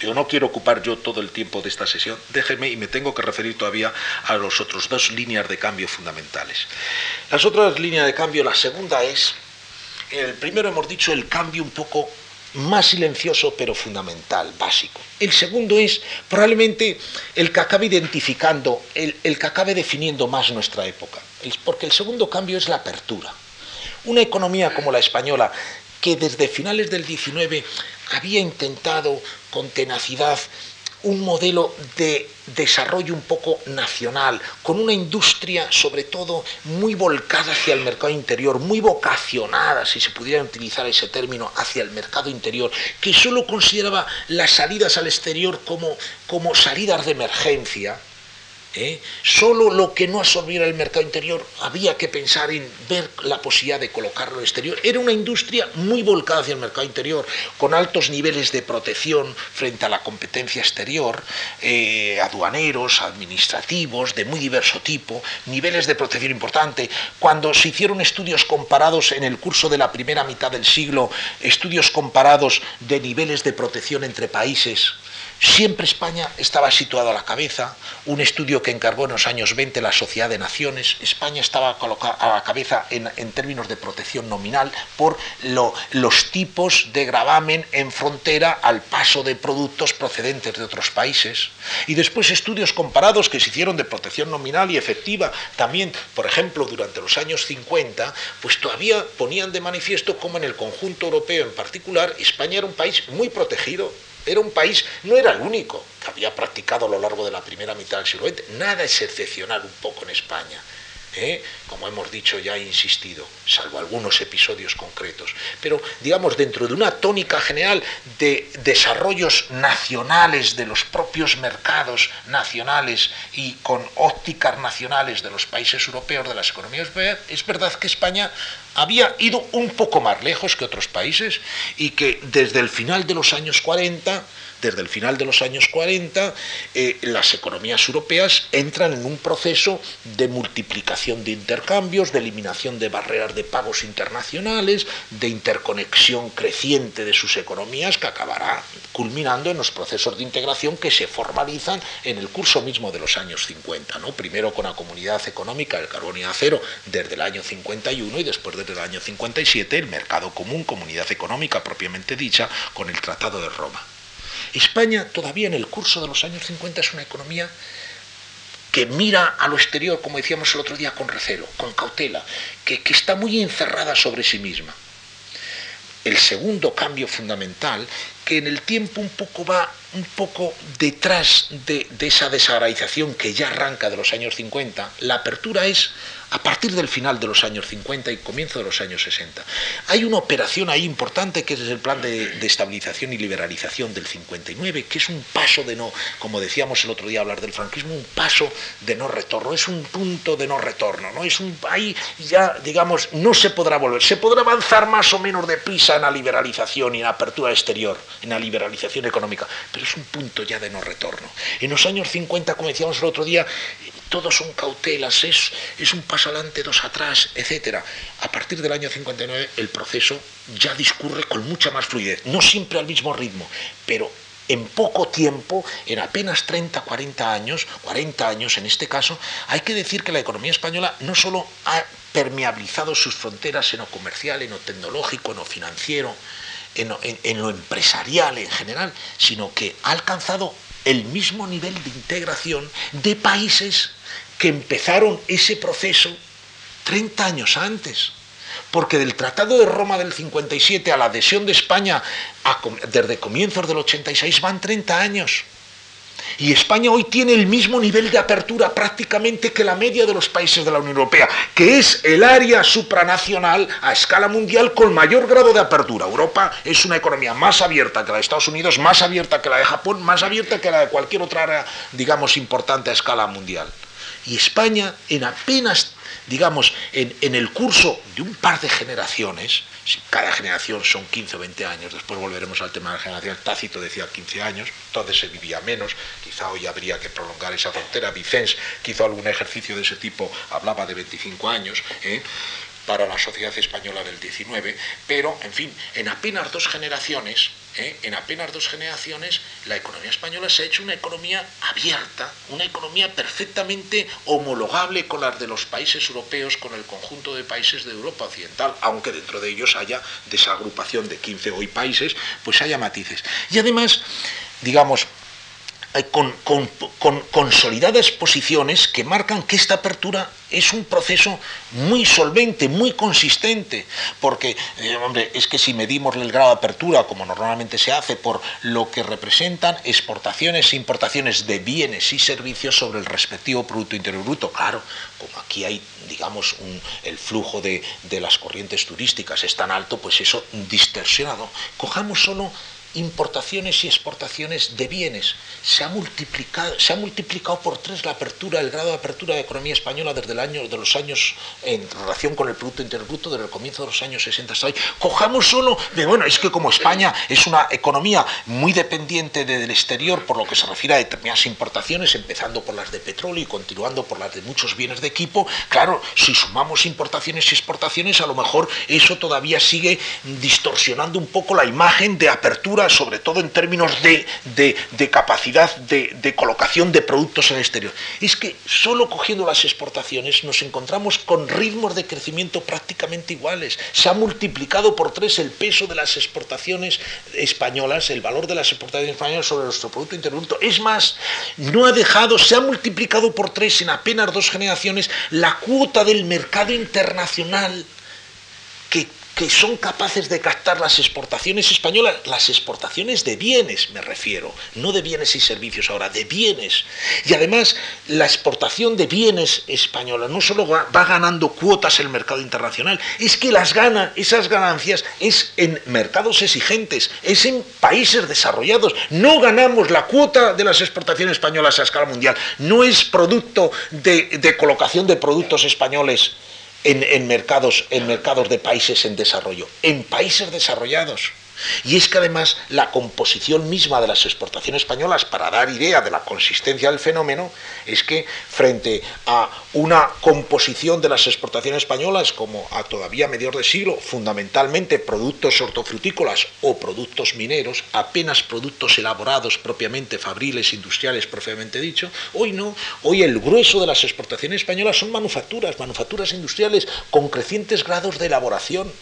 S1: Yo no quiero ocupar yo todo el tiempo de esta sesión, déjeme y me tengo que referir todavía a los otros dos líneas de cambio fundamentales. Las otras líneas de cambio, la segunda es, el primero hemos dicho el cambio un poco más silencioso pero fundamental, básico. El segundo es probablemente el que acabe identificando, el, el que acabe definiendo más nuestra época, porque el segundo cambio es la apertura. Una economía como la española, que desde finales del 19 había intentado con tenacidad un modelo de desarrollo un poco nacional, con una industria sobre todo muy volcada hacia el mercado interior, muy vocacionada, si se pudiera utilizar ese término, hacia el mercado interior, que solo consideraba las salidas al exterior como, como salidas de emergencia, ¿eh? Solo lo que no absorbiera el mercado interior había que pensar en ver la posibilidad de colocarlo el exterior. Era una industria muy volcada hacia el mercado interior, con altos niveles de protección frente a la competencia exterior, eh, aduaneros, administrativos, de muy diverso tipo, niveles de protección importante. Cuando se hicieron estudios comparados en el curso de la primera mitad del siglo, estudios comparados de niveles de protección entre países, Siempre España estaba situada a la cabeza, un estudio que encargó en los años 20 la Sociedad de Naciones, España estaba a la cabeza en, términos de protección nominal por los tipos de gravamen en frontera al paso de productos procedentes de otros países. Y después estudios comparados que se hicieron de protección nominal y efectiva también, por ejemplo, durante los años 50, pues todavía ponían de manifiesto cómo en el conjunto europeo en particular España era un país muy protegido era un país, no era el único que había practicado a lo largo de la primera mitad del siglo XX. Nada es excepcional un poco en España. ¿Eh? como hemos dicho ya he insistido, salvo algunos episodios concretos. Pero, digamos, dentro de una tónica general de desarrollos nacionales de los propios mercados nacionales y con ópticas nacionales de los países europeos, de las economías europeas, es verdad que España había ido un poco más lejos que otros países y que desde el final de los años 40 desde el final de los años 40, eh, las economías europeas entran en un proceso de multiplicación de intercambios, de eliminación de barreras de pagos internacionales, de interconexión creciente de sus economías que acabará culminando en los procesos de integración que se formalizan en el curso mismo de los años 50, ¿no? primero con la Comunidad Económica del Carbón y Acero desde el año 51 y después desde el año 57 el Mercado Común, Comunidad Económica propiamente dicha, con el Tratado de Roma. España todavía en el curso de los años 50 es una economía que mira a lo exterior, como decíamos el otro día, con recelo, con cautela, que, está muy encerrada sobre sí misma. El segundo cambio fundamental que en el tiempo un poco va un poco detrás de, de esa desagradización que ya arranca de los años 50, la apertura es a partir del final de los años 50 y comienzo de los años 60. Hay una operación ahí importante que es el plan de, estabilización y liberalización del 59, que es un paso de no, como decíamos el otro día hablar del franquismo, un paso de no retorno, es un punto de no retorno, ¿no? Es un ahí ya, digamos, no se podrá volver, se podrá avanzar más o menos deprisa en la liberalización y en la apertura exterior, en la liberalización económica, pero es un punto ya de no retorno. En los años 50, como decíamos el otro día, todos son cautelas, es, es un paso adelante, dos atrás, etc. A partir del año 59 el proceso ya discurre con mucha más fluidez, no siempre al mismo ritmo, pero en poco tiempo, en apenas 30, 40 años, 40 años en este caso, hay que decir que la economía española no solo ha permeabilizado sus fronteras en lo comercial, en lo tecnológico, en lo financiero, en lo empresarial en general, sino que ha alcanzado el mismo nivel de integración de países que empezaron ese proceso 30 años antes. Porque del Tratado de Roma del 57 a la adhesión de España desde comienzos del 86 van 30 años. Y España hoy tiene el mismo nivel de apertura prácticamente que la media de los países de la Unión Europea, que es el área supranacional a escala mundial con mayor grado de apertura. Europa es una economía más abierta que la de Estados Unidos, más abierta que la de Japón, más abierta que la de cualquier otra área, digamos, importante a escala mundial. Y España, en apenas, digamos, en, el curso de un par de generaciones, si cada generación son 15 o 20 años, después volveremos al tema de la generación, Tácito decía 15 años, entonces se vivía menos, quizá hoy habría que prolongar esa frontera, Vicens que hizo algún ejercicio de ese tipo, hablaba de 25 años, ¿eh? Para la sociedad española del 19, pero, en fin, en apenas dos generaciones, ¿eh? en apenas dos generaciones, la economía española se ha hecho una economía abierta, una economía perfectamente homologable con las de los países europeos, con el conjunto de países de Europa Occidental, aunque dentro de ellos haya desagrupación de 15 hoy países, pues haya matices. Y además, digamos, eh, con, consolidadas posiciones que marcan que esta apertura es un proceso muy solvente, muy consistente, porque, eh, hombre, es que si medimos el grado de apertura, como normalmente se hace, por lo que representan exportaciones e importaciones de bienes y servicios sobre el respectivo Producto Interior Bruto, claro, como aquí hay, digamos, el flujo de, de las corrientes turísticas es tan alto, pues eso distorsionado. Cojamos solo importaciones y exportaciones de bienes. Se ha multiplicado, se ha multiplicado por tres la apertura, el grado de apertura de la economía española desde el año, de los años en relación con el Producto Interior Bruto desde el comienzo de los años 60 hasta hoy. Cojamos solo de, bueno, es que como España es una economía muy dependiente del exterior por lo que se refiere a determinadas importaciones, empezando por las de petróleo y continuando por las de muchos bienes de equipo, claro, si sumamos importaciones y exportaciones, a lo mejor eso todavía sigue distorsionando un poco la imagen de apertura sobre todo en términos de, capacidad de, colocación de productos en el exterior. Es que solo cogiendo las exportaciones nos encontramos con ritmos de crecimiento prácticamente iguales. Se ha multiplicado por tres el peso de las exportaciones españolas, el valor de las exportaciones españolas sobre nuestro Producto Interior Bruto. Es más, no ha dejado, se ha multiplicado por tres en apenas dos generaciones la cuota del mercado internacional que son capaces de captar las exportaciones españolas, las exportaciones de bienes me refiero, no de bienes y servicios ahora, de bienes. Y además la exportación de bienes española no solo va, ganando cuotas el mercado internacional, es que las gana, esas ganancias es en mercados exigentes, es en países desarrollados. No ganamos la cuota de las exportaciones españolas a escala mundial, no es producto de colocación de productos españoles en, mercados, en mercados de países en desarrollo, en países desarrollados. Y es que además la composición misma de las exportaciones españolas, para dar idea de la consistencia del fenómeno, es que frente a una composición de las exportaciones españolas como a todavía mediados de siglo, fundamentalmente productos hortofrutícolas o productos mineros, apenas productos elaborados propiamente, fabriles, industriales propiamente dicho, hoy no, hoy el grueso de las exportaciones españolas son manufacturas, manufacturas industriales con crecientes grados de elaboración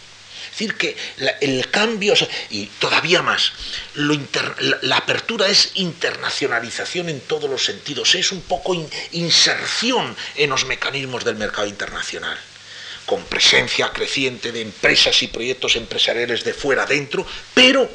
S1: es decir, que el cambio, y todavía más, la, apertura es internacionalización en todos los sentidos, es un poco inserción en los mecanismos del mercado internacional con presencia creciente de empresas y proyectos empresariales de fuera adentro, pero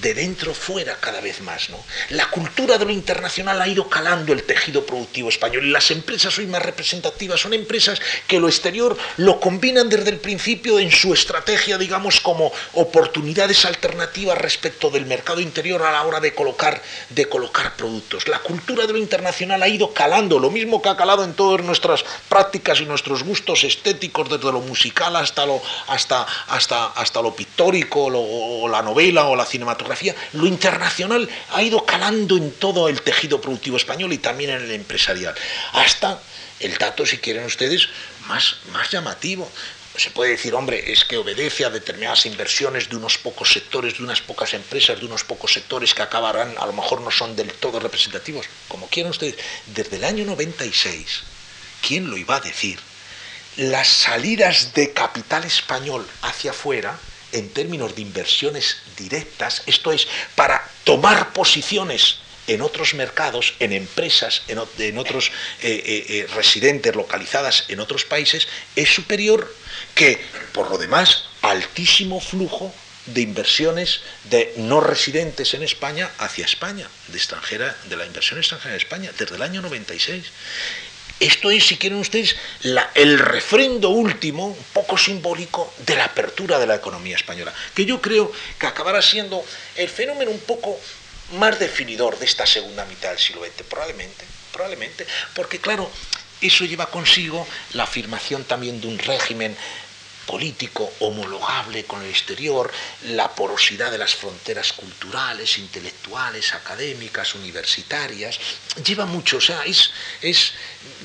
S1: de dentro fuera cada vez más. ¿no? La cultura de lo internacional ha ido calando el tejido productivo español y las empresas hoy más representativas son empresas que lo exterior lo combinan desde el principio en su estrategia, digamos, como oportunidades alternativas respecto del mercado interior a la hora de colocar, de colocar productos. La cultura de lo internacional ha ido calando, lo mismo que ha calado en todas nuestras prácticas y nuestros gustos estéticos, desde lo musical hasta lo, hasta, hasta, hasta lo pictórico, o la novela o la cinematografía, lo internacional ha ido calando en todo el tejido productivo español y también en el empresarial. Hasta el dato, si quieren ustedes, más, más llamativo se puede decir, hombre, es que obedece a determinadas inversiones de unos pocos sectores, de unas pocas empresas, de unos pocos sectores que acabarán, a lo mejor no son del todo representativos, como quieran ustedes. Desde el año 96, ¿quién lo iba a decir? Las salidas de capital español hacia afuera, en términos de inversiones directas, esto es, para tomar posiciones en otros mercados, en empresas, en, otros eh, eh, eh, residentes localizadas en otros países, es superior que, por lo demás, altísimo flujo de inversiones de no residentes en España hacia España, de extranjera, de la inversión extranjera en España, desde el año 96. Esto es, si quieren ustedes, el refrendo último, un poco simbólico, de la apertura de la economía española, que yo creo que acabará siendo el fenómeno un poco más definidor de esta segunda mitad del siglo XX, probablemente, probablemente, porque claro, eso lleva consigo la afirmación también de un régimen político homologable con el exterior, la porosidad de las fronteras culturales, intelectuales, académicas, universitarias, lleva mucho, o sea, es,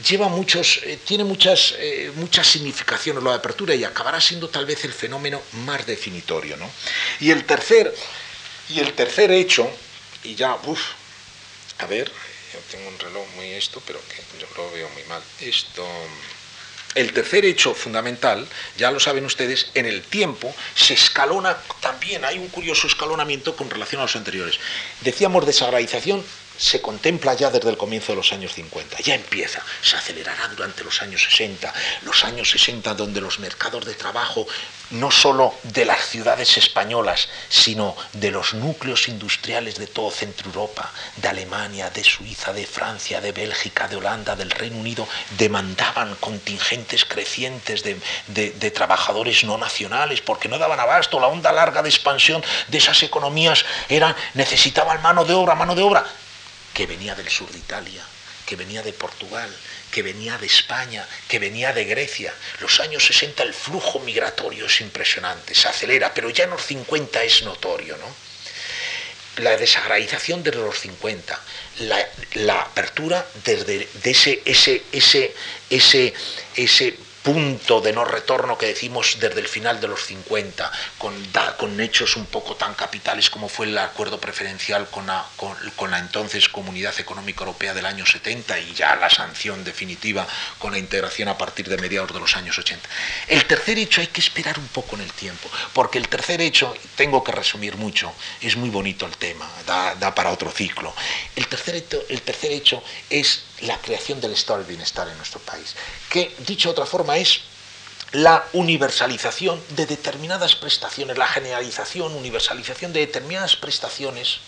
S1: lleva muchos, eh, tiene muchas, eh, muchas significaciones la apertura y acabará siendo tal vez el fenómeno más definitorio. ¿no? Y el tercer, y el tercer hecho, y ya, uff, a ver, yo tengo un reloj muy esto, pero que yo lo veo muy mal. Esto. El tercer hecho fundamental, ya lo saben ustedes, en el tiempo se escalona también, hay un curioso escalonamiento con relación a los anteriores. Decíamos desagradización se contempla ya desde el comienzo de los años 50, ya empieza, se acelerará durante los años 60, los años 60 donde los mercados de trabajo, no solo de las ciudades españolas, sino de los núcleos industriales de todo Centro Europa, de Alemania, de Suiza, de Francia, de Bélgica, de Holanda, del Reino Unido, demandaban contingentes crecientes de, trabajadores no nacionales, porque no daban abasto, la onda larga de expansión de esas economías era, necesitaban mano de obra, mano de obra que venía del sur de Italia, que venía de Portugal, que venía de España, que venía de Grecia. Los años 60 el flujo migratorio es impresionante, se acelera, pero ya en los 50 es notorio, ¿no? La desagradización desde los 50, la, apertura desde ese, ese, ese, ese, ese punto de no retorno que decimos desde el final de los 50, con, con hechos un poco tan capitales como fue el acuerdo preferencial con la, con, la entonces Comunidad Económica Europea del año 70 y ya la sanción definitiva con la integración a partir de mediados de los años 80. El tercer hecho hay que esperar un poco en el tiempo, porque el tercer hecho, tengo que resumir mucho, es muy bonito el tema, da, da para otro ciclo. El tercer, el tercer hecho es la creación del estado del bienestar en nuestro país, que dicho de otra forma es la universalización de determinadas prestaciones, la generalización, universalización de determinadas prestaciones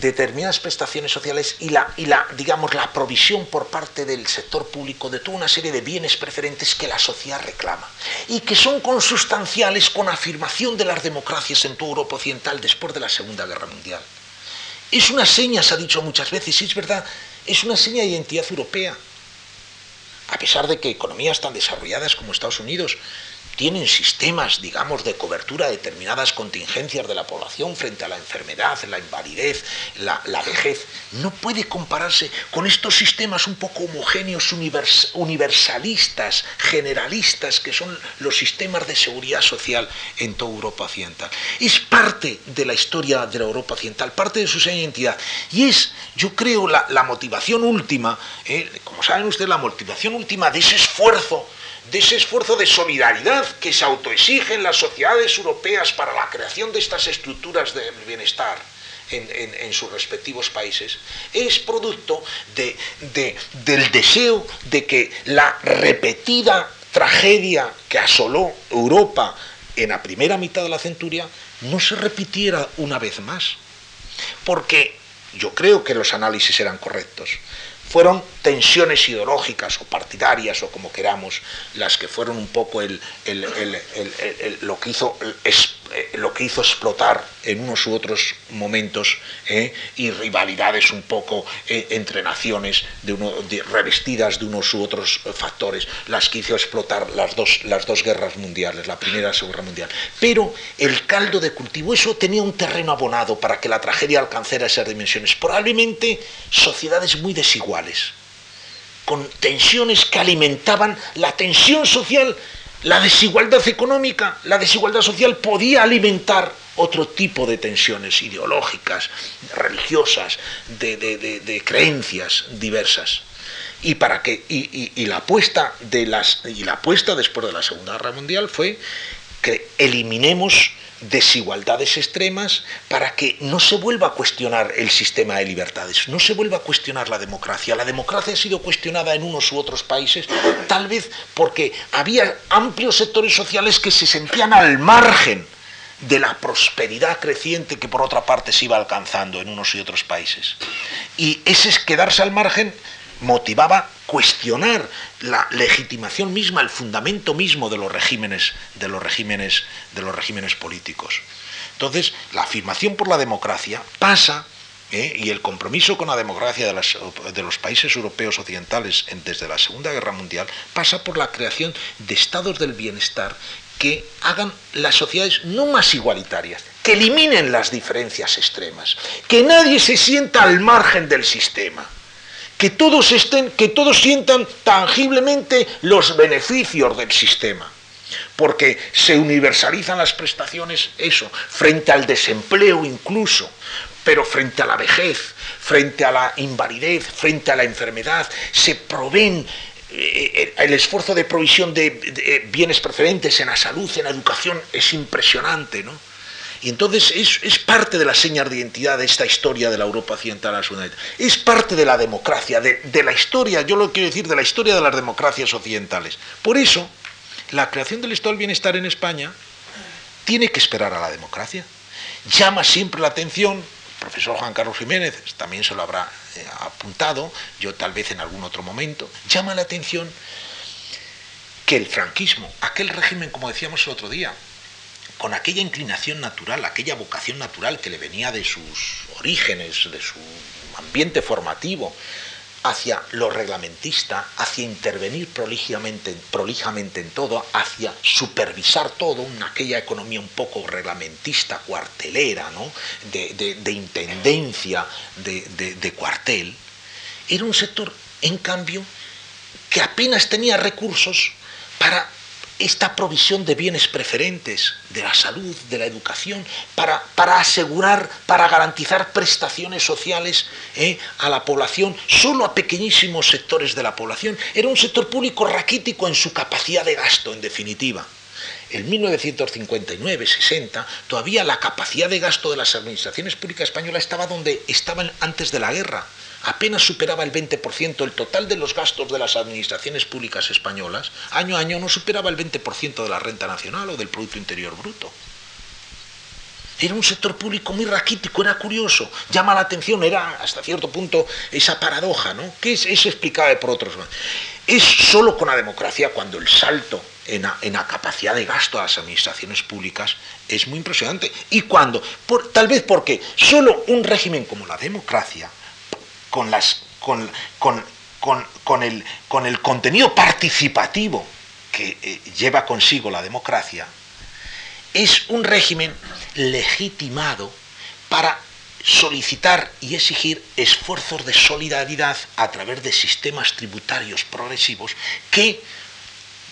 S1: determinadas prestaciones sociales y la, y la, digamos, la provisión por parte del sector público de toda una serie de bienes preferentes que la sociedad reclama y que son consustanciales con afirmación de las democracias en toda Europa Occidental después de la Segunda Guerra Mundial. Es una seña, se ha dicho muchas veces, y es verdad, es una seña de identidad europea. A pesar de que economías tan desarrolladas como Estados Unidos tienen sistemas, digamos, de cobertura de determinadas contingencias de la población frente a la enfermedad, la invalidez, la, vejez, no puede compararse con estos sistemas un poco homogéneos, universalistas, generalistas, que son los sistemas de seguridad social en toda Europa Occidental. Es parte de la historia de la Europa Occidental, parte de su identidad. Y es, yo creo, la, motivación última, eh, como saben ustedes, la motivación última de ese esfuerzo de ese esfuerzo de solidaridad que se autoexigen las sociedades europeas para la creación de estas estructuras de bienestar en, sus respectivos países, es producto del deseo de que la repetida tragedia que asoló Europa en la primera mitad de la centuria no se repitiera una vez más. Porque yo creo que los análisis eran correctos fueron tensiones ideológicas o partidarias o como queramos las que fueron un poco el, lo, que hizo, eh, lo que hizo explotar en unos u otros momentos eh, y rivalidades un poco eh, entre naciones de revestidas de unos u otros factores las que hizo explotar las dos, las dos guerras mundiales, la primera y la segunda mundial. Pero el caldo de cultivo, eso tenía un terreno abonado para que la tragedia alcanzara esas dimensiones. Probablemente sociedades muy desiguales con tensiones que alimentaban la tensión social, la desigualdad económica, la desigualdad social podía alimentar otro tipo de tensiones ideológicas, religiosas, de, creencias diversas. Y, para que, y, la apuesta de las, y la apuesta después de la Segunda Guerra Mundial fue que eliminemos desigualdades extremas para que no se vuelva a cuestionar el sistema de libertades, no se vuelva a cuestionar la democracia. La democracia ha sido cuestionada en unos u otros países, tal vez porque había amplios sectores sociales que se sentían al margen de la prosperidad creciente que por otra parte se iba alcanzando en unos y otros países. Y ese es quedarse al margen motivaba cuestionar la legitimación misma, el fundamento mismo de los regímenes, de los regímenes, de los regímenes políticos. Entonces, la afirmación por la democracia pasa, ¿eh? y el compromiso con la democracia de, de, los países europeos occidentales desde la Segunda Guerra Mundial, pasa por la creación de estados del bienestar que hagan las sociedades no más igualitarias, que eliminen las diferencias extremas, que nadie se sienta al margen del sistema que todos estén, que todos sientan tangiblemente los beneficios del sistema. Porque se universalizan las prestaciones, eso, frente al desempleo incluso, pero frente a la vejez, frente a la invalidez, frente a la enfermedad, se proveen eh, eh, el esfuerzo de provisión de, bienes preferentes en la salud, en la educación, es impresionante, ¿no? Y entonces es, parte de la señal de identidad de esta historia de la Europa occidental a la Es parte de la democracia, de, de la historia, yo lo quiero decir, de la historia de las democracias occidentales. Por eso, la creación del Estado del Bienestar en España tiene que esperar a la democracia. Llama siempre la atención, el profesor Juan Carlos Jiménez también se lo habrá eh, apuntado, yo tal vez en algún otro momento, llama la atención que el franquismo, aquel régimen, como decíamos el otro día, con aquella inclinación natural, aquella vocación natural que le venía de sus orígenes, de su ambiente formativo, hacia lo reglamentista, hacia intervenir prolijamente, prolijamente en todo, hacia supervisar todo, en aquella economía un poco reglamentista, cuartelera, ¿no? de, intendencia, de cuartel, era un sector, en cambio, que apenas tenía recursos para esta provisión de bienes preferentes, de la salud, de la educación, para, para asegurar, para garantizar prestaciones sociales eh, a la población, solo a pequeñísimos sectores de la población. Era un sector público raquítico en su capacidad de gasto, en definitiva. En 1959-60 todavía la capacidad de gasto de las administraciones públicas españolas estaba donde estaban antes de la guerra apenas superaba el 20%, el total de los gastos de las administraciones públicas españolas, año a año no superaba el 20% de la renta nacional o del Producto Interior Bruto. Era un sector público muy raquítico, era curioso, llama la atención, era hasta cierto punto esa paradoja, ¿no? Que es, explicable por otros. Es solo con la democracia cuando el salto en la, capacidad de gasto de las administraciones públicas es muy impresionante. Y cuando, tal vez porque solo un régimen como la democracia con, las, con, con, el, con el contenido participativo que eh, lleva consigo la democracia, es un régimen legitimado para solicitar y exigir esfuerzos de solidaridad a través de sistemas tributarios progresivos que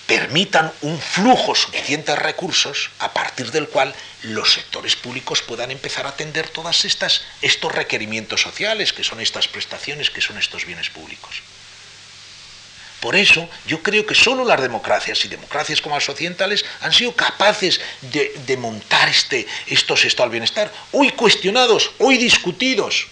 S1: permitan un flujo suficiente de recursos a partir del cual los sectores públicos puedan empezar a atender todos estos requerimientos sociales, que son estas prestaciones, que son estos bienes públicos. Por eso yo creo que solo las democracias y democracias como las occidentales han sido capaces de, montar este, estos estados del bienestar, hoy cuestionados, hoy discutidos,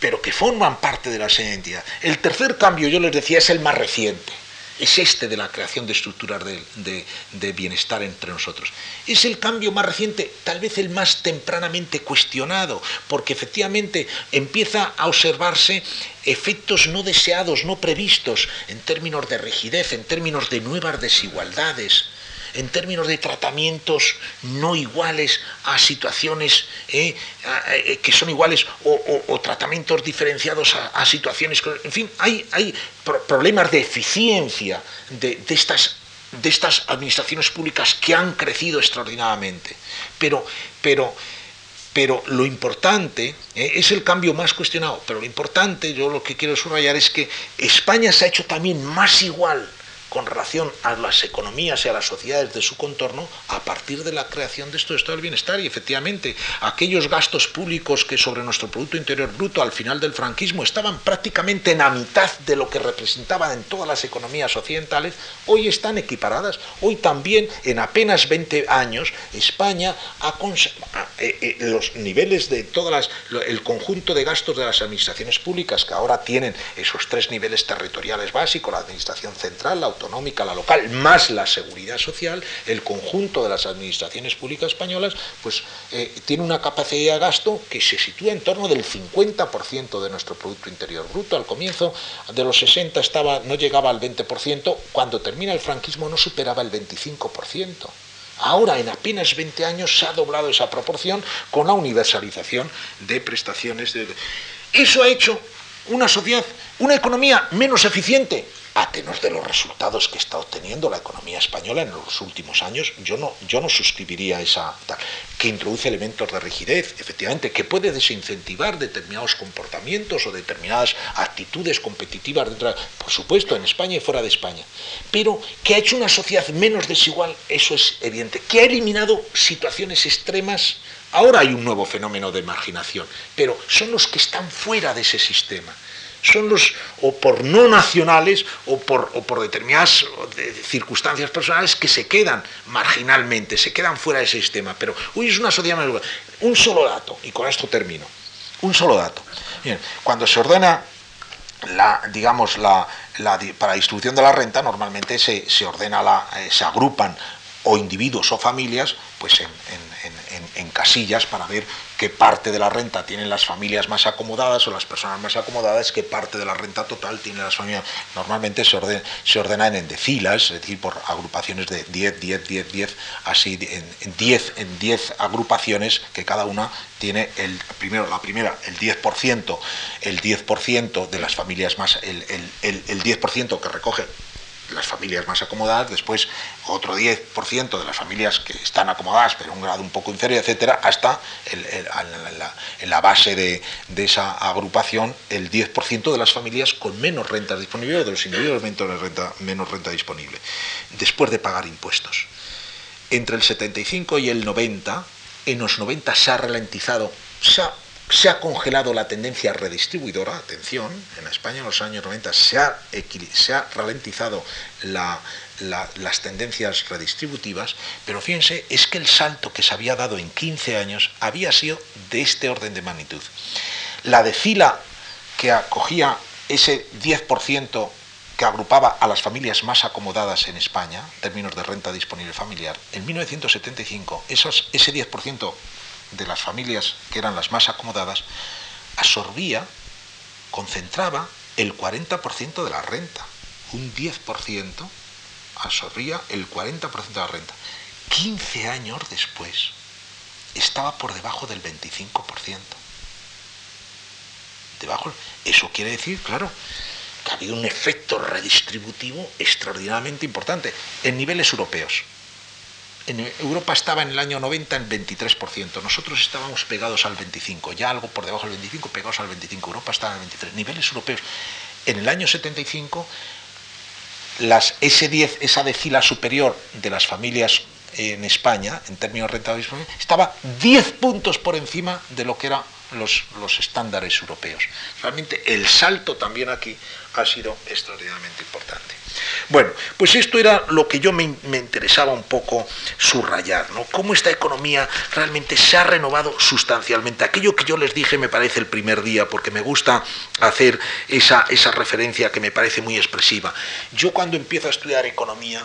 S1: pero que forman parte de la identidad. El tercer cambio, yo les decía, es el más reciente es este de la creación de estructuras de, bienestar entre nosotros. Es el cambio más reciente, tal vez el más tempranamente cuestionado, porque efectivamente empieza a observarse efectos no deseados, no previstos, en términos de rigidez, en términos de nuevas desigualdades en términos de tratamientos no iguales a situaciones eh, eh, que son iguales o, tratamientos diferenciados a, situaciones. En fin, hay, problemas de eficiencia de, estas de estas administraciones públicas que han crecido extraordinariamente. Pero, pero, pero lo importante eh, es el cambio más cuestionado, pero lo importante, yo lo que quiero subrayar es que España se ha hecho también más igual con relación a las economías y a las sociedades de su contorno a partir de la creación de esto de estado del bienestar y efectivamente aquellos gastos públicos que sobre nuestro Producto Interior Bruto al final del franquismo estaban prácticamente en la mitad de lo que representaban en todas las economías occidentales, hoy están equiparadas. Hoy también en apenas 20 años España ha eh, eh, los niveles de todas las, el conjunto de gastos de las administraciones públicas que ahora tienen esos tres niveles territoriales básicos, la administración central, la autonómica, la local, más la seguridad social, el conjunto de las administraciones públicas españolas, pues eh, tiene una capacidad de gasto que se sitúa en torno del 50% de nuestro Producto Interior Bruto. Al comienzo de los 60 estaba, no llegaba al 20%, cuando termina el franquismo no superaba el 25%. Ahora, en apenas 20 años, se ha doblado esa proporción con la universalización de prestaciones. De... Eso ha hecho una sociedad, una economía menos eficiente, a de los resultados que está obteniendo la economía española en los últimos años, yo no, yo no suscribiría esa que introduce elementos de rigidez, efectivamente, que puede desincentivar determinados comportamientos o determinadas actitudes competitivas dentro, por supuesto, en España y fuera de España, pero que ha hecho una sociedad menos desigual, eso es evidente, que ha eliminado situaciones extremas. Ahora hay un nuevo fenómeno de marginación, pero son los que están fuera de ese sistema son los o por no nacionales o por, por determinadas circunstancias personales que se quedan marginalmente, se quedan fuera de ese sistema. Pero hoy es una sociedad más... Un solo dato, y con esto termino. Un solo dato. cuando se ordena la, digamos, la, para la distribución de la renta, normalmente se, ordena la, eh, se agrupan o individuos o familias pues en, en casillas para ver qué parte de la renta tienen las familias más acomodadas o las personas más acomodadas, qué parte de la renta total tienen las familias. Normalmente se, orden, se ordenan en decilas, es decir, por agrupaciones de 10, 10, 10, 10, así en 10 en 10 agrupaciones que cada una tiene el primero la primera el 10%, el 10% de las familias más el, el, el 10% que recoge las familias más acomodadas, después otro 10% de las familias que están acomodadas, pero un grado un poco inferior, etcétera, hasta en la base de, esa agrupación el 10% de las familias con menos renta disponible o de los individuos menos renta, menos renta disponible, después de pagar impuestos. Entre el 75 y el 90, en los 90 se ha ralentizado, se ha congelado la tendencia redistribuidora, atención, en España en los años 90 se ha, se ha ralentizado las tendencias redistributivas, pero fíjense, es que el salto que se había dado en 15 años había sido de este orden de magnitud. La decila que acogía ese 10% que agrupaba a las familias más acomodadas en España, en términos de renta disponible familiar, en 1975 esos, ese 10% de las familias que eran las más acomodadas, absorbía, concentraba el 40% de la renta. Un 10% absorbía el 40% de la renta. 15 años después estaba por debajo del 25%. Debajo, eso quiere decir, claro, que ha habido un efecto redistributivo extraordinariamente importante en niveles europeos en Europa estaba en el año 90 en 23%, nosotros estábamos pegados al 25%, ya algo por debajo del 25%, pegados al 25%, Europa estaba en 23%. Niveles europeos. En el año 75, las, ese 10, esa decila superior de las familias en España, en términos de renta disponible, estaba 10 puntos por encima de lo que era los, estándares europeos. Realmente el salto también aquí ha sido extraordinariamente importante. Bueno, pues esto era lo que yo me, interesaba un poco subrayar, ¿no? Cómo esta economía realmente se ha renovado sustancialmente. Aquello que yo les dije me parece el primer día, porque me gusta hacer esa, esa referencia que me parece muy expresiva. Yo cuando empiezo a estudiar economía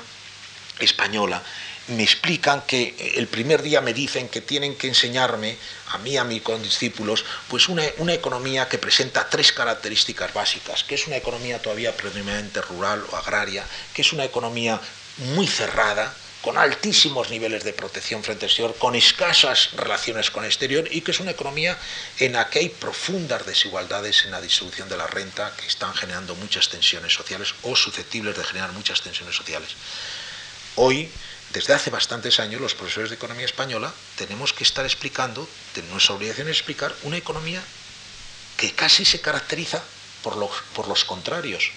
S1: española, me explican que eh, el primer día me dicen que tienen que enseñarme a mí, a mis condiscípulos, pues una, economía que presenta tres características básicas, que es una economía todavía predominantemente rural o agraria, que es una economía muy cerrada, con altísimos niveles de protección frente al exterior, con escasas relaciones con el exterior y que es una economía en la que hay profundas desigualdades en la distribución de la renta que están generando muchas tensiones sociales o susceptibles de generar muchas tensiones sociales. Hoy desde hace bastantes años los profesores de economía española tenemos que estar explicando, nuestra obligación es explicar una economía que casi se caracteriza por los, por los contrarios,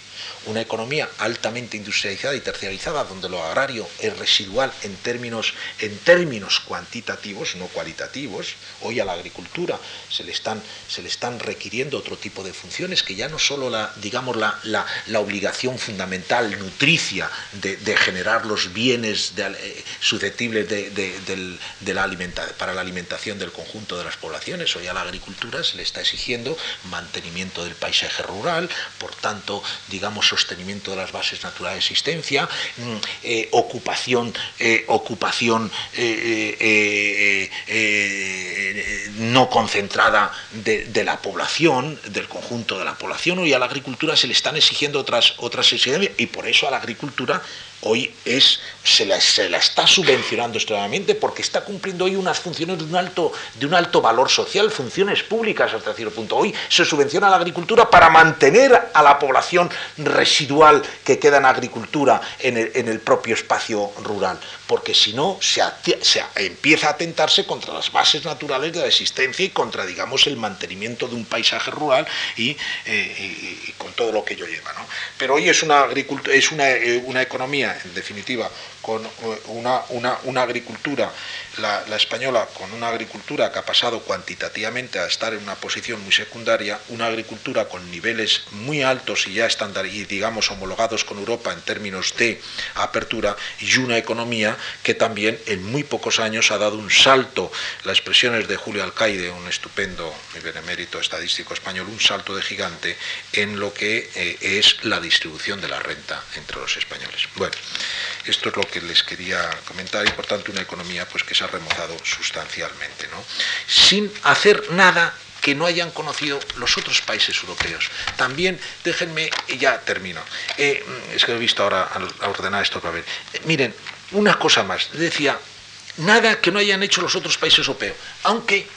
S1: una economía altamente industrializada y terciarizada, donde lo agrario es residual en términos, en términos cuantitativos, no cualitativos. Hoy a la agricultura se le están, se le están requiriendo otro tipo de funciones que ya no solo la, digamos, la, la, obligación fundamental, nutricia, de, generar los bienes eh, susceptibles de, la para la alimentación del conjunto de las poblaciones. Hoy a la agricultura se le está exigiendo mantenimiento del paisaje rural, por tanto, digamos, sostenimiento de las bases naturales de existencia, mm, eh, ocupación, eh, ocupación eh, no concentrada de, la población, del conjunto de la población, y a la agricultura se le están exigiendo otras, otras exigencias, y por eso a la agricultura hoy es, se, la, se la está subvencionando extremadamente porque está cumpliendo hoy unas funciones de un, alto, de un alto valor social, funciones públicas hasta cierto punto. Hoy se subvenciona la agricultura para mantener a la población residual que queda en agricultura en el, en el propio espacio rural, porque si no se, se, empieza a atentarse contra las bases naturales de la existencia y contra, digamos, el mantenimiento de un paisaje rural y, eh, con todo lo que ello lleva. ¿no? Pero hoy es una, es una, eh, una economía en definitiva, con eh, una, una, agricultura, la, española, con una agricultura que ha pasado cuantitativamente a estar en una posición muy secundaria, una agricultura con niveles muy altos y ya estándar y digamos homologados con Europa en términos de apertura, y una economía que también en muy pocos años ha dado un salto, las expresiones de Julio Alcaide, un estupendo y benemérito estadístico español, un salto de gigante en lo que eh, es la distribución de la renta entre los españoles. Bueno, esto es lo que les quería comentar y por tanto una economía pues que se ha remozado sustancialmente, ¿no? sin hacer nada que no hayan conocido los otros países europeos. También, déjenme, ya termino, eh, es que he visto ahora a ordenar esto para ver. Eh, miren, una cosa más, decía, nada que no hayan hecho los otros países europeos, aunque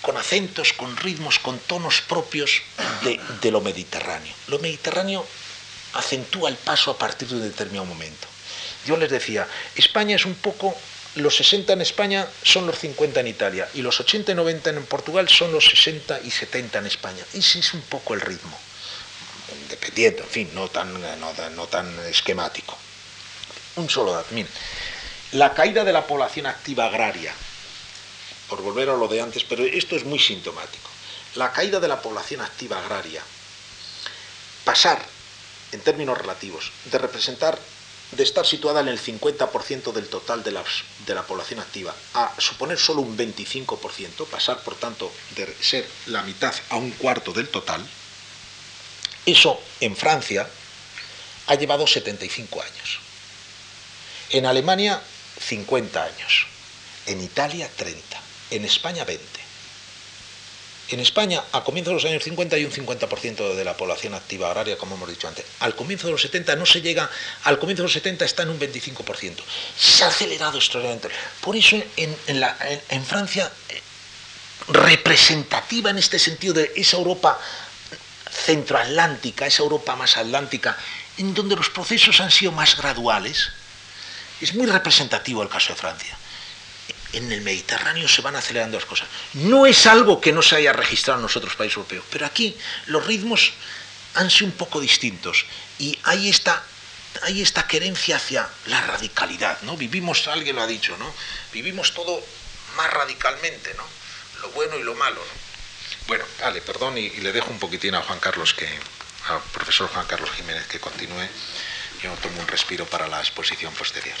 S1: con acentos, con ritmos, con tonos propios de lo mediterráneo. Lo mediterráneo acentúa el paso a partir de un determinado momento. Yo les decía, España es un poco, los 60 en España son los 50 en Italia, y los 80 y 90 en Portugal son los 60 y 70 en España. Ese es un poco el ritmo, dependiendo, en fin, no tan, no, tan esquemático. Un solo dato, la caída de la población activa agraria, por volver a lo de antes, pero esto es muy sintomático. La caída de la población activa agraria, pasar en términos relativos, de representar, de estar situada en el 50% del total de, de la población activa, a suponer solo un 25%, pasar por tanto de ser la mitad a un cuarto del total, eso en Francia ha llevado 75 años. En Alemania 50 años. En Italia 30. En España 20. En España, a comienzos de los años 50 hay un 50% de la población activa agraria, como hemos dicho antes. Al comienzo de los 70 no se llega, al comienzo de los 70 está en un 25%. Se ha acelerado extraordinariamente. Por eso en, Francia, eh, representativa en este sentido de esa Europa centroatlántica, esa Europa más atlántica, en donde los procesos han sido más graduales, es muy representativo el caso de Francia en el Mediterráneo se van acelerando las cosas. No es algo que no se haya registrado en los otros países europeos, pero aquí los ritmos han sido un poco distintos y hay esta, hay esta querencia hacia la radicalidad, ¿no? Vivimos, alguien lo ha dicho, ¿no? Vivimos todo más radicalmente, ¿no? lo bueno y lo malo. Bueno, vale, perdón, y, y, le dejo un poquitín a Juan Carlos, que, al profesor Juan Carlos Jiménez que continúe. Yo tomo un respiro para la exposición posterior.